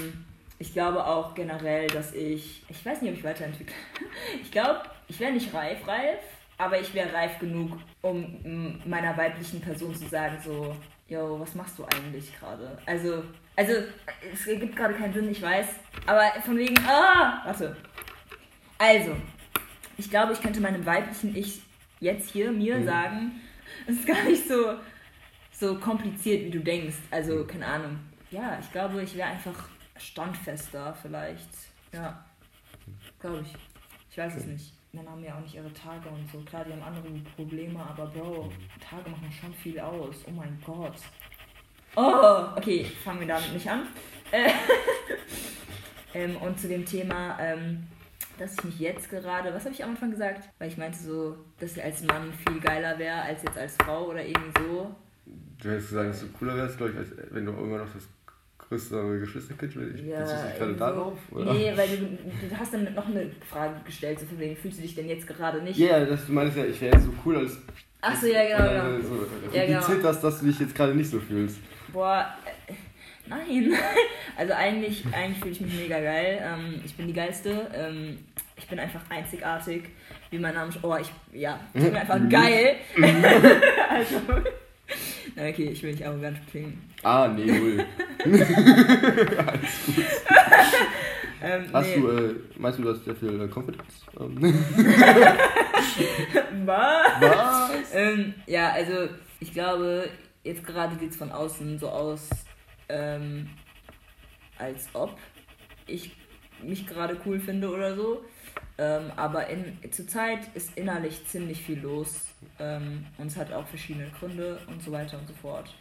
ich glaube auch generell, dass ich, ich weiß nicht, ob ich weiterentwickle. <laughs> Ich glaube, ich wäre nicht reif, reif, aber ich wäre reif genug, um meiner weiblichen Person zu sagen, so, yo, was machst du eigentlich gerade? Also, also, es ergibt gerade keinen Sinn, ich weiß, aber von wegen, ah, warte. Also, ich glaube, ich könnte meinem weiblichen Ich jetzt hier mir Mhm. sagen, es ist gar nicht so, so kompliziert, wie du denkst. Also, keine Ahnung. Ja, ich glaube, ich wäre einfach standfester vielleicht. Ja, glaube ich. Ich weiß es nicht. Männer haben ja auch nicht ihre Tage und so. Klar, die haben andere Probleme, aber Bro, Tage machen schon viel aus. Oh mein Gott. Oh, okay, fangen wir damit nicht an. Äh, <laughs> ähm, und zu dem Thema, ähm, dass ich mich jetzt gerade, was habe ich am Anfang gesagt? Weil ich meinte so, dass ich als Mann viel geiler wäre als jetzt als Frau oder irgendwie so. Du hättest gesagt, dass du cooler wärst, glaube ich, als wenn du immer noch das größere Geschwisterkind willst. Ja, Bezieht sich gerade irgendwie darauf? so. Oder? Nee, weil du, du hast dann noch eine Frage gestellt, so von wegen, fühlst du dich denn jetzt gerade nicht? Ja, yeah, du meinst ja, ich wäre jetzt so cool als. Ach so, ja, genau, genau. So, Ja, impliziert genau. das, dass du dich jetzt gerade nicht so fühlst. Boah, nein. <laughs> Also eigentlich, eigentlich fühle ich mich mega geil. Ähm, ich bin die Geilste. Ähm, ich bin einfach einzigartig. Wie mein Name. Oh, ich, ja, ich bin einfach Mhm. geil. <laughs> also, na okay, ich will nicht arrogant klingen. Ah, nee, null. <laughs> Ähm, Hast nee. du, äh, meinst du, du hast sehr viel äh, Confidence? Ähm, Was? Was? Ähm, ja, also ich glaube, jetzt gerade sieht es von außen so aus, ähm, als ob ich mich gerade cool finde oder so. Ähm, aber in, zurzeit ist innerlich ziemlich viel los ähm, und es hat auch verschiedene Gründe und so weiter und so fort.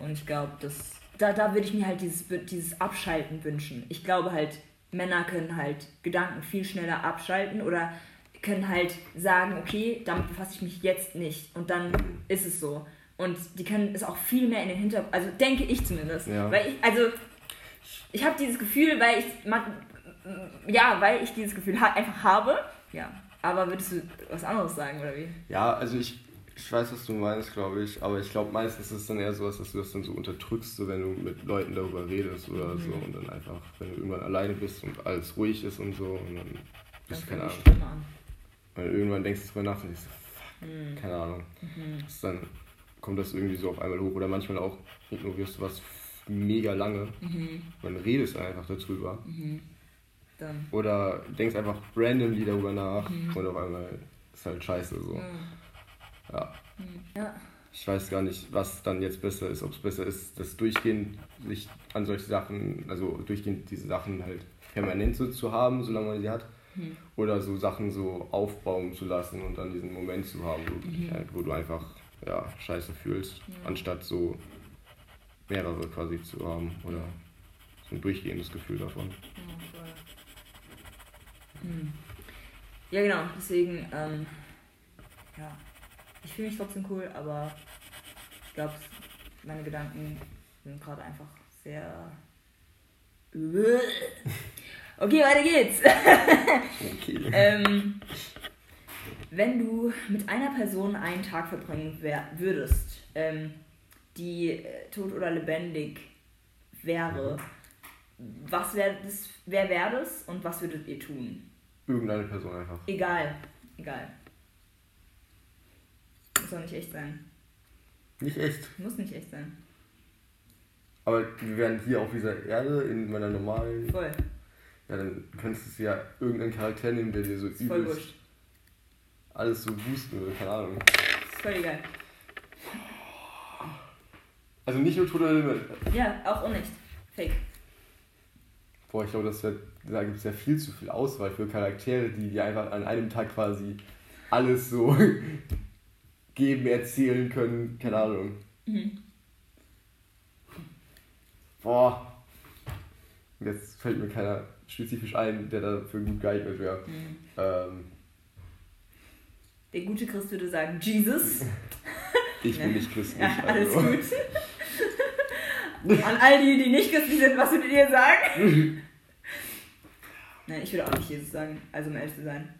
Und ich glaube, dass da, da würde ich mir halt dieses, dieses Abschalten wünschen. Ich glaube halt, Männer können halt Gedanken viel schneller abschalten oder können halt sagen, okay, damit befasse ich mich jetzt nicht. Und dann ist es so. Und die können es auch viel mehr in den Hintergrund, also denke ich zumindest. Ja. Weil ich, also, ich habe dieses Gefühl, weil ich, ja, weil ich dieses Gefühl ha einfach habe. Ja. Aber würdest du was anderes sagen, oder wie? Ja, also ich, ich weiß, was du meinst, glaube ich. Aber ich glaube, meistens ist es dann eher sowas, dass du das dann so unterdrückst, so wenn du mit Leuten darüber redest oder mhm. so. Und dann einfach, wenn du irgendwann alleine bist und alles ruhig ist und so. Und dann bist du keine Ahnung. Weil irgendwann denkst du drüber nach und denkst, fuck, mhm. keine Ahnung. Mhm. dann kommt das irgendwie so auf einmal hoch. Oder manchmal auch ignorierst du was mega lange. Mhm. Dann redest einfach darüber. Mhm. Dann. Oder denkst einfach randomly darüber nach mhm. und auf einmal ist halt scheiße so. Ja. Mhm. ja. Ich weiß gar nicht, was dann jetzt besser ist. Ob es besser ist, das durchgehend sich an solche Sachen, also durchgehend diese Sachen halt permanent so zu haben, solange man sie hat. Mhm. Oder so Sachen so aufbauen zu lassen und dann diesen Moment zu haben, wo, mhm. halt, wo du einfach ja, scheiße fühlst, anstatt so mehrere quasi zu haben oder so ein durchgehendes Gefühl davon. Hm. Ja, genau, deswegen, ähm, ja, ich fühle mich trotzdem cool, aber ich glaube, meine Gedanken sind gerade einfach sehr. <laughs> Okay, weiter geht's. <laughs> okay. ähm, wenn du mit einer Person einen Tag verbringen würdest, ähm, die äh, tot oder lebendig wäre, was wäre das, wer wäre das und was würdet ihr tun? Irgendeine Person einfach. Egal, egal. Muss auch nicht echt sein. Nicht echt? Muss nicht echt sein. Aber wir wären hier auf dieser Erde in meiner normalen. Voll. Ja, dann könntest du ja irgendeinen Charakter nehmen, der dir so übelst voll wurscht. Alles so boosten würde, keine Ahnung. Voll egal. Also nicht nur Total Limit. Ja, auch unecht. Fake. Boah, ich glaube, wär, da gibt es ja viel zu viel Auswahl für Charaktere, die dir einfach an einem Tag quasi alles so <laughs> geben, erzählen können. Keine Ahnung. Mhm. Boah. Jetzt fällt mir keiner spezifisch ein, der dafür gut geeignet wäre. Mhm. Ähm, der gute Christ würde sagen, Jesus. <laughs> ich bin nicht christlich. Ja, alles also. gut. An all die, die nicht christlich sind, was würdet ihr sagen? <laughs> Nein, ich würde auch nicht Jesus sagen, also um ehrlich zu sein.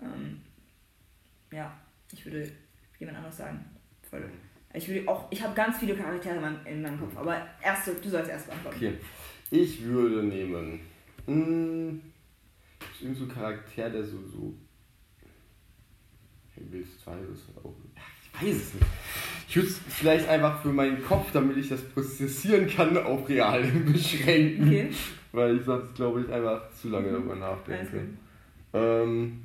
Ähm, ja, ich würde jemand anderes sagen. Voll. Ich würde auch, ich habe ganz viele Charaktere in meinem, in meinem Kopf, aber erst, du sollst erst antworten. Okay. Ich würde nehmen. Mh, hm, irgend so ein Charakter, der so, so. Ich will es auch. Ich weiß es nicht. Ich würde es vielleicht einfach für meinen Kopf, damit ich das prozessieren kann, auf real <laughs> beschränken. Okay. Weil ich sonst, glaube ich, einfach zu lange mhm. darüber nachdenke. Ähm,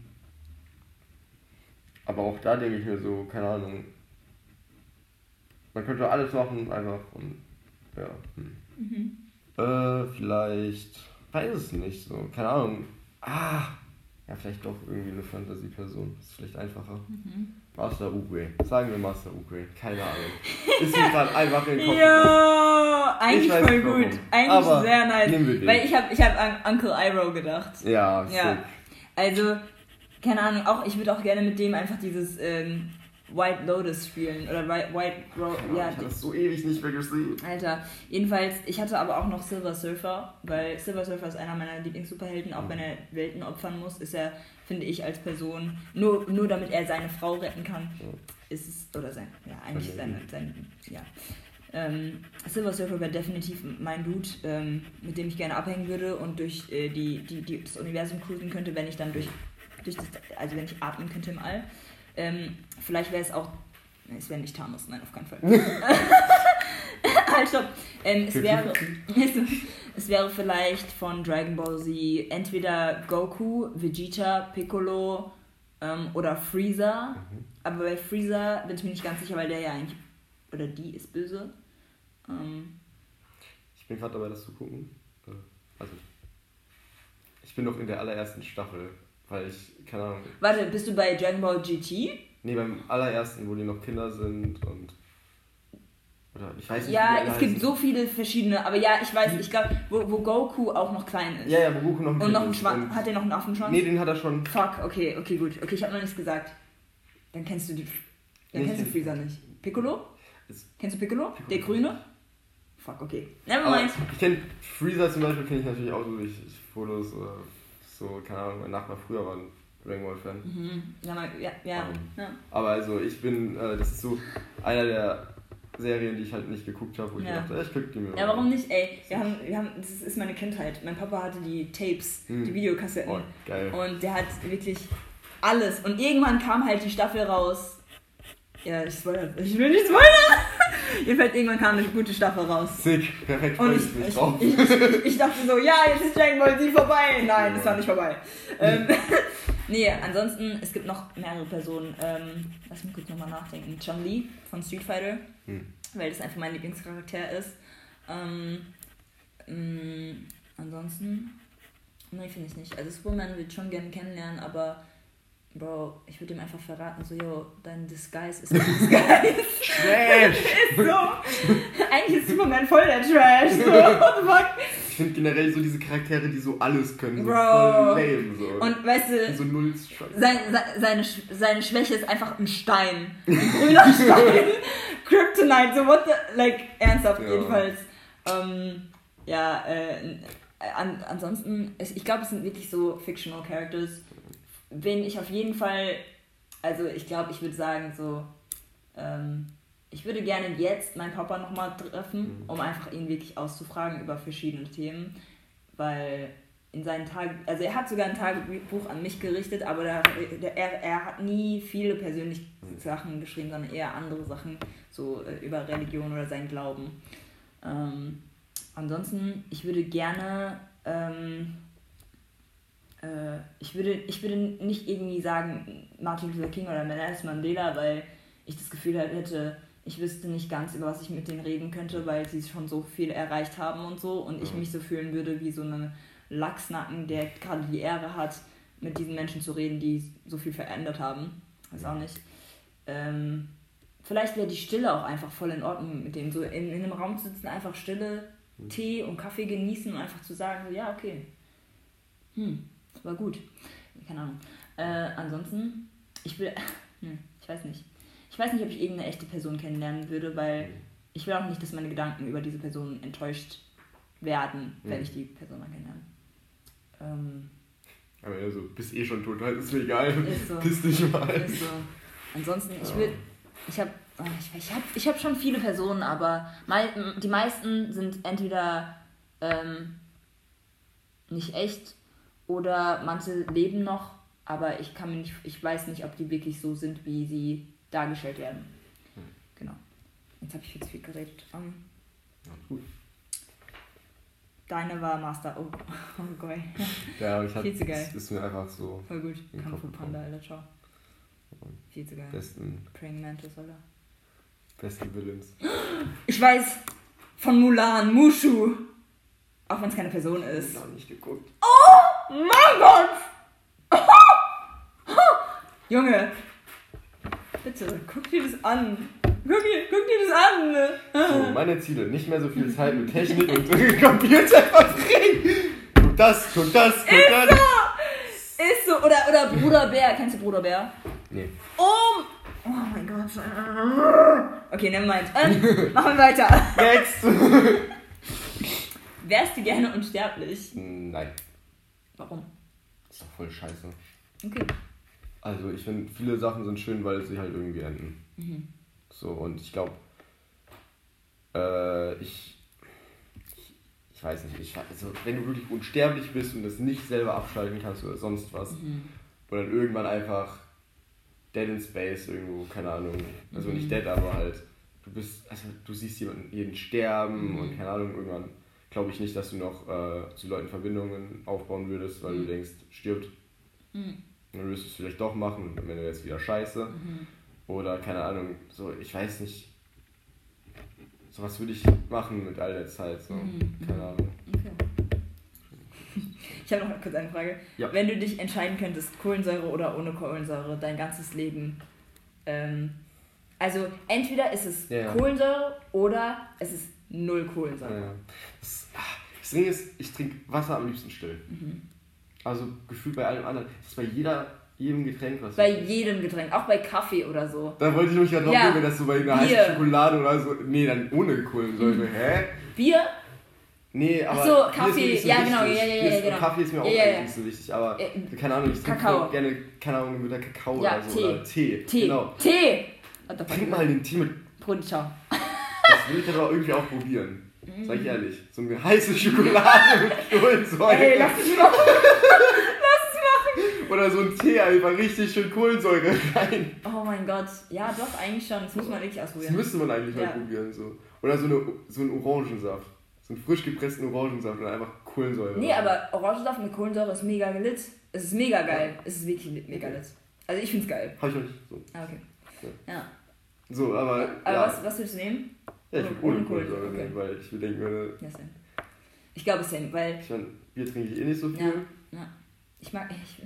aber auch da denke ich mir so, keine Ahnung. Man könnte alles machen, einfach und ja. Hm. Mhm. Äh, vielleicht. Weiß es nicht, so, keine Ahnung. Ah! Ja, vielleicht doch irgendwie eine Fantasy-Person. Ist vielleicht einfacher. Mhm. Master Uguay. Sagen wir Master Uguay. Keine Ahnung. Ist mir <laughs> gerade einfach in den Kopf. Ja, eigentlich voll gut. Warum. Eigentlich Aber sehr nice. Weil ich habe ich hab an Uncle Iroh gedacht. Ja, ja. Also, keine Ahnung, auch ich würde auch gerne mit dem einfach dieses ähm, White Lotus spielen. Oder White Ro ja, Ich habe das so ewig nicht mehr gesehen. Alter, jedenfalls, ich hatte aber auch noch Silver Surfer, weil Silver Surfer ist einer meiner Lieblings-Superhelden, auch mhm. wenn er Welten opfern muss, ist er, finde ich, als Person, nur, nur damit er seine Frau retten kann, mhm. ist es, oder sein, ja, eigentlich seine, seine, ja. Ähm, Silver Surfer wäre definitiv mein Dude, ähm, mit dem ich gerne abhängen würde und durch äh, die, die, die, das Universum cruisen könnte, wenn ich dann durch, durch das, also wenn ich atmen könnte im All. Ähm, vielleicht wäre es auch. Es wäre nicht Thanos, nein, auf keinen Fall. <laughs> <laughs> halt, stopp. Ähm, es, wäre, <laughs> es wäre vielleicht von Dragon Ball Z entweder Goku, Vegeta, Piccolo ähm, oder Freezer. Mhm. Aber bei Freezer bin ich mir nicht ganz sicher, weil der ja eigentlich. Oder die ist böse. Ähm, ich bin gerade dabei, das zu gucken. Äh, also. Ich bin noch in der allerersten Staffel Weil ich, keine Ahnung. Warte, bist du bei Dragon Ball GT? Nee, beim allerersten, wo die noch Kinder sind und. Oder ich weiß nicht, Ja, es gibt so viele verschiedene, aber ja, ich weiß, ich glaube, wo, wo Goku auch noch klein ist. Ja, ja, wo Goku noch ein Und noch einen. Schwanz. Hat er noch einen Affenschwanz? Nee, den hat er schon. Fuck, okay, okay, gut. Okay, ich habe noch nichts gesagt. Dann kennst du die. Dann Nee, kennst du Freezer nicht. Piccolo? Kennst du Piccolo? Der Grüne? Fuck, okay. Nevermind. ich kenne Freezer zum Beispiel, kenne ich natürlich auch so durch Fotos oder so, keine Ahnung, mein Nachbar früher war ein Dragon Ball Fan. Mhm. Ja, ja, ja. Ähm, ja. Aber also ich bin, äh, das ist so einer der Serien, die ich halt nicht geguckt habe, wo ich Ja. dachte, ich guck die mir Ja, warum nicht? Ey, wir haben, wir haben, das ist meine Kindheit. Mein Papa hatte die Tapes, Hm. die Videokassetten. Oh, geil. Und der hat wirklich alles. Und irgendwann kam halt die Staffel raus. Ja, ich spoilere. Ich will nicht spoilern. <laughs> Jedenfalls irgendwann kam eine gute Staffel raus. Sick, perfekt, Und ich, ich ich, ich, ich, dachte so, ja, jetzt ist Dragon Ball Z vorbei. Nein, es war nicht vorbei. Ähm, <laughs> nee, ansonsten, es gibt noch mehrere Personen. Ähm, lass mich kurz nochmal nachdenken. Chun Li von Street Fighter, Hm. weil das einfach mein Lieblingscharakter ist. Ähm, mh, ansonsten, nee, finde ich nicht. Also Superman will ich schon gerne kennenlernen, aber Bro, ich würde ihm einfach verraten, so, yo, dein Disguise ist ein Disguise. Trash! <laughs> ist so. Eigentlich ist Superman voll der Trash. So, what the fuck? Ich finde generell so diese Charaktere, die so alles können, so Bro. voll lame. So. Und weißt du, so null sein, se- seine, seine Schwäche ist einfach ein Stein. Ein grüner <laughs> Stein. Kryptonite, so what the, like, ernsthaft Ja. jedenfalls. Ähm, ja, äh, an, ansonsten, ich glaube, es sind wirklich so fictional Characters. Wen ich auf jeden Fall, also ich glaube, ich würde sagen, so, ähm, ich würde gerne jetzt meinen Papa nochmal treffen, Mhm. um einfach ihn wirklich auszufragen über verschiedene Themen, weil in seinen Tagen, also er hat sogar ein Tagebuch an mich gerichtet, aber da, der, er, er hat nie viele persönliche Mhm. Sachen geschrieben, sondern eher andere Sachen, so äh, über Religion oder sein Glauben. Ähm, ansonsten, ich würde gerne, ähm, äh, ich, würde, ich würde nicht irgendwie sagen Martin Luther King oder Nelson Mandela, weil ich das Gefühl halt hätte, ich wüsste nicht ganz, über was ich mit denen reden könnte, weil sie schon so viel erreicht haben und so und ich Ja. mich so fühlen würde wie so ein Lachsnacken, der gerade die Ehre hat, mit diesen Menschen zu reden, die so viel verändert haben. Weiß auch nicht. Ähm, vielleicht wäre die Stille auch einfach voll in Ordnung mit denen. So in, in einem Raum zu sitzen, einfach Stille, Tee und Kaffee genießen und einfach zu sagen, so, ja, okay. Hm, war gut. Keine Ahnung. Äh, ansonsten, ich will, <laughs> hm, ich weiß nicht. Ich weiß nicht, ob ich irgendeine echte Person kennenlernen würde, weil ich will auch nicht, dass meine Gedanken über diese Person enttäuscht werden, wenn Mhm. ich die Person mal kennenlerne. Ähm, Aber ja, so, bist eh schon tot, halt ist mir egal. Ist so. <laughs> Piss dich mal. Ist so. Ansonsten, ich Ja. will. Ich habe ich, ich hab, ich hab schon viele Personen, aber die meisten sind entweder ähm, nicht echt oder manche leben noch, aber ich kann mir nicht, ich weiß nicht, ob die wirklich so sind, wie sie dargestellt werden. Hm. Genau. Jetzt habe ich viel zu viel geredet. Ähm, Ja, deine war Master. Oh, <laughs> oh Gott. Ja, ich hab, Viel zu geil. Das ist mir einfach so Voll gut. Kung Fu. Panda, Alter, ciao. Viel zu geil. besten, Praying Mantis, Alter. besten Villains. <gasps> Ich weiß von Mulan, Mushu. Auch wenn es keine Person Ich ist. hab noch nicht geguckt. Mein Gott! <laughs> Junge, bitte, guck dir das an. Guck dir, guck dir das So, an. meine Ziele. Nicht mehr so viel Zeit mit Technik und <laughs> Computer verbringen. Guck das, guck das, guck das. Ist so. Oder, oder Bruder Bär. Kennst du Bruder Bär? Nee. Oh, oh mein Gott. Okay, nevermind. Ähm, <laughs> machen wir weiter. Next. Wärst du gerne unsterblich? Nein. Warum? ist doch voll scheiße. Okay. Also ich finde, viele Sachen sind schön, weil sie halt irgendwie enden. Mhm. So, und ich glaube, äh, ich, ich, ich weiß nicht, ich, also wenn du wirklich unsterblich bist und das nicht selber abschalten kannst oder sonst was, Mhm. und dann irgendwann einfach dead in space irgendwo, keine Ahnung, also nicht dead, aber halt, du bist, also du siehst jemanden, jeden sterben Mhm. und keine Ahnung, irgendwann glaube ich nicht, dass du noch äh, zu Leuten Verbindungen aufbauen würdest, weil du Mhm. denkst, stirbt. Mhm. Dann würdest du es vielleicht doch machen, und wenn du jetzt wieder scheiße. Mhm. Oder keine Ahnung, so, ich weiß nicht. So was würde ich machen mit all der Zeit, so. Mhm. Keine Ahnung. Okay. <laughs> Ich habe noch kurz eine Frage. Ja. Wenn du dich entscheiden könntest, Kohlensäure oder ohne Kohlensäure, dein ganzes Leben. Ähm, also entweder ist es Ja, ja. Kohlensäure oder es ist null Kohlensäure. Ja. Das, ah, das Ding ist, ich trinke Wasser am liebsten still. Mhm. Also gefühlt bei allem anderen. Das ist bei jeder, jedem Getränk was. Bei jedem Getränk, auch bei Kaffee oder so. Da wollte ich mich ja drauf Ja. bringen, dass du bei einer Bier. heißen Schokolade oder so. Nee, dann ohne Kohlensäure. Hä? Bier, Nee, aber. Ach so, Kaffee, so ja, genau, ja, ja, ja, genau. Kaffee ist mir auch Ja, eigentlich nicht so wichtig, aber Äh, keine Ahnung, ich trinke gerne, keine Ahnung, mit der Kakao Ja, oder so. Tee. Oder Tee. Tee. Genau. Tee! Trink mal den Tee mit. Das will ich aber irgendwie auch probieren. Sag ich ehrlich. So eine heiße Schokolade mit Kohlensäure. Ey, lass mich mal. <laughs> Oder so ein Tee einfach richtig schön Kohlensäure rein. Oh mein Gott. Ja, doch, eigentlich schon. Das muss man wirklich Das ausprobieren. müsste man eigentlich Ja. mal probieren. So. Oder so, eine, so einen Orangensaft. So einen frisch gepressten Orangensaft und einfach Kohlensäure. Nee, aber Orangensaft mit Kohlensäure ist mega gelit. Es ist mega geil. Es ist wirklich mega lit. Also ich find's geil. Hab ich noch nicht. So, Ah, okay. Ja. so aber. Aber ja. was, was willst du nehmen? Ja, ich will ohne Kohlensäure nehmen, weil ich mir denke, würde, Ja, same. Ich glaube same, weil ich meine, Bier trinke ich eh nicht so viel. Ja. ja, ich mag ich,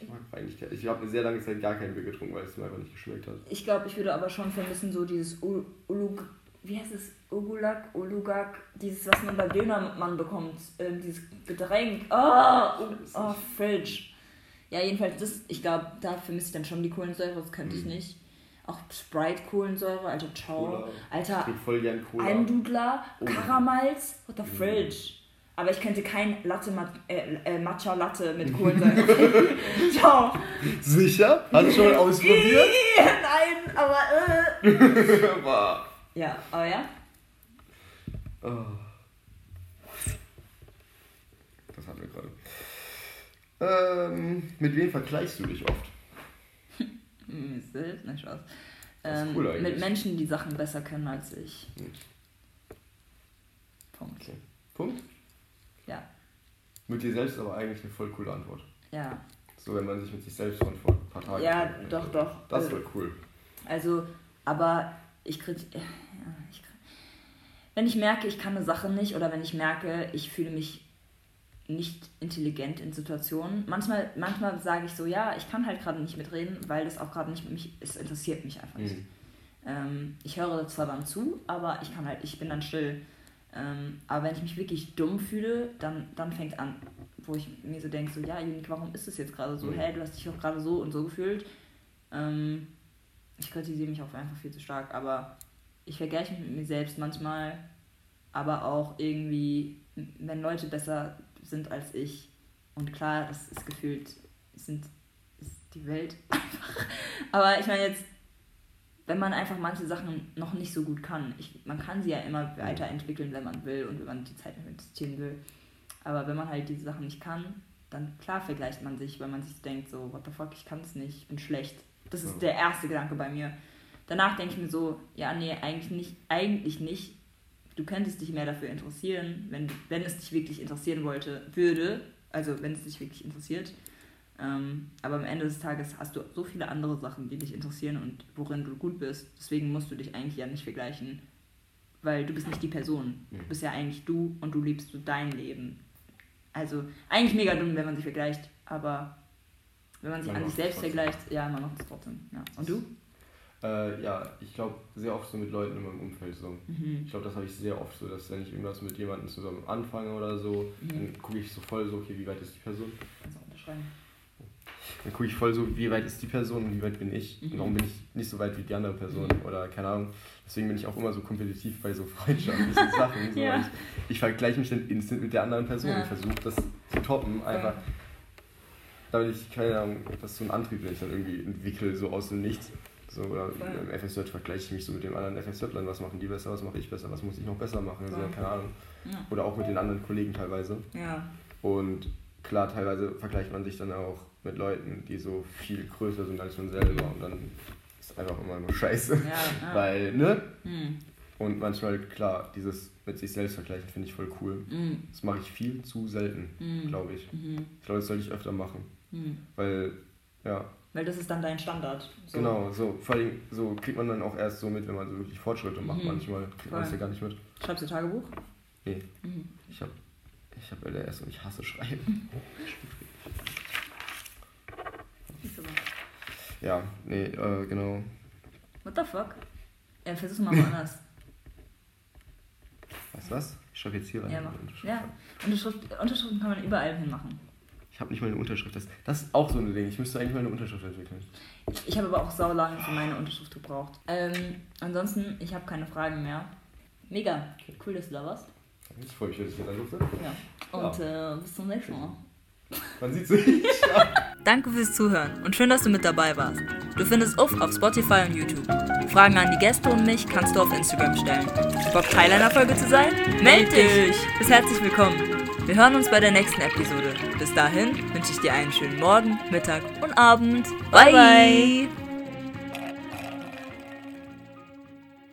Ich mag eigentlich kein- Ich habe eine sehr lange Zeit gar kein Bier getrunken, weil es mir einfach nicht geschmeckt hat. ich glaube, ich würde aber schon vermissen so dieses Ulug wie heißt es? Ugulak, Ulugak, dieses was man bei Dönermann bekommt, ähm, dieses Getränk. Oh, oh, Fridge. Ja, jedenfalls das, ich glaube, da vermisse ich dann schon die Kohlensäure, das könnte ich Mhm. nicht. Auch Sprite Kohlensäure, alter Ciao. Cola. Alter. Almdudler, Oh. Karamals, what the Mhm. fridge. Aber ich könnte kein Latte, äh, äh, Matcha Latte mit <laughs> Kohlensäure. <laughs> Ciao. Sicher? Hast du schon <laughs> ausprobiert? Nein, aber äh. Ja, aber ja. Oh. Das hatten wir gerade. Ähm, mit wem vergleichst du dich oft? Wild, Nein, Spaß. Ähm, cool mit Menschen, die Sachen besser können als ich. Hm. Punkt. Okay. Punkt? Ja. Mit dir selbst aber eigentlich eine voll coole Antwort. Ja. So, wenn man sich mit sich selbst von vor ein paar Tagen. Ja, vergleicht. doch, doch. Das Also- wäre cool. Also, aber ich krieg. Ja, ich krieg wenn ich merke, ich kann eine Sache nicht oder wenn ich merke, ich fühle mich nicht intelligent in Situationen. Manchmal, manchmal sage ich so, ja, ich kann halt gerade nicht mitreden, weil das auch gerade nicht mich, es interessiert mich einfach nicht. Mhm. Ähm, ich höre zwar dann zu, aber ich kann halt, ich bin dann still. Ähm, aber wenn ich mich wirklich dumm fühle, dann, dann fängt an, wo ich mir so denke, so, ja, Unique, warum ist es jetzt gerade so? Mhm. Hä, du hast dich doch gerade so und so gefühlt. Ähm, ich kritisiere mich auch einfach viel zu stark, aber ich vergleiche mich mit mir selbst manchmal, aber auch irgendwie, wenn Leute besser sind als ich. Und klar, das ist gefühlt, sind, ist die Welt <laughs> einfach. Aber ich meine jetzt, wenn man einfach manche Sachen noch nicht so gut kann. Ich, man kann sie ja immer weiterentwickeln, wenn man will und wenn man die Zeit investieren will. Aber wenn man halt diese Sachen nicht kann, dann klar vergleicht man sich, weil man sich denkt, so, what the fuck, ich kann es nicht, ich bin schlecht. Das ist Ja. der erste Gedanke bei mir. Danach denke ich mir so, ja, nee, eigentlich nicht, eigentlich nicht. Du könntest dich mehr dafür interessieren, wenn, wenn es dich wirklich interessieren wollte, würde. Also wenn es dich wirklich interessiert. Ähm, aber am Ende des Tages hast du so viele andere Sachen, die dich interessieren und worin du gut bist. Deswegen musst du dich eigentlich ja nicht vergleichen, weil du bist nicht die Person. Du bist ja eigentlich du und du lebst so dein Leben. Also eigentlich mega dumm, wenn man sich vergleicht, aber wenn man sich Man an sich selbst vergleicht, ja, man macht es trotzdem. Ja. Und du? Äh, ja, ich glaube sehr oft so mit Leuten in meinem Umfeld so. Mhm. Ich glaube, das habe ich sehr oft so, dass wenn ich irgendwas mit jemandem zusammen anfange oder so, Mhm. dann gucke ich so voll so, okay, wie weit ist die Person? Kannst du unterschreiben. Dann gucke ich voll so, wie weit ist die Person und wie weit bin ich? Mhm. Und warum bin ich nicht so weit wie die andere Person? Oder keine Ahnung. Deswegen bin ich auch immer so kompetitiv bei so <laughs> freundschaftlichen Sachen. So, Ja. ich, ich vergleiche mich dann instant mit der anderen Person. Ja. Ich versuche das zu toppen, einfach. Damit ich, keine Ahnung, das ist so ein Antrieb, den ich dann irgendwie entwickle, so aus dem Nichts. So, oder im FSJ vergleiche ich mich so mit den anderen FSJlern. Was machen die besser, was mache ich besser, was muss ich noch besser machen? So, keine Ahnung. Ja. Oder auch mit den anderen Kollegen teilweise. Ja. Und klar, teilweise vergleicht man sich dann auch mit Leuten, die so viel größer sind als man selber. Und dann ist einfach immer nur scheiße. Ja, ja. <laughs> Weil, ne? Mhm. Und manchmal, klar, dieses mit sich selbst vergleichen finde ich voll cool. Mhm. Das mache ich viel zu selten, Mhm. glaube ich. Ich glaube, das sollte ich öfter machen. Mhm. Weil, ja, Weil das ist dann dein Standard. So. genau, so, vor allem, so kriegt man dann auch erst so mit, wenn man so wirklich Fortschritte macht. Mhm. Manchmal kriegt man das ja gar nicht mit. Schreibst du Tagebuch? Nee. Mhm. Ich habe Ich habe LRS und ich hasse Schreiben. <laughs> Ja, nee, äh, genau. What the fuck? Ja, versuch's mal woanders. <laughs> Weißt du was? Ich schreibe jetzt hier rein. ja, mach. Unterschrift Ja. Unterschrift, Unterschriften kann man überall hin machen. Ich habe nicht mal eine Unterschrift. Das, das ist auch so ein Ding. Ich müsste eigentlich mal eine Unterschrift entwickeln. Ich, habe aber auch sau lange für meine Unterschrift gebraucht. Ähm, ansonsten, ich habe keine Fragen mehr. Mega, cool, dass du da warst. Ich freue mich, dass ich hier sein durfte. Ja. Und äh, bis zum nächsten Mal. Man sieht sich. <laughs> Danke fürs Zuhören und schön, dass du mit dabei warst. Du findest Uff auf Spotify und YouTube. Fragen an die Gäste und mich kannst du auf Instagram stellen. Bock Teil einer Folge zu sein? Meld dich! Bist herzlich willkommen. Wir hören uns bei der nächsten Episode. Bis dahin wünsche ich dir einen schönen Morgen, Mittag und Abend. bye. bye.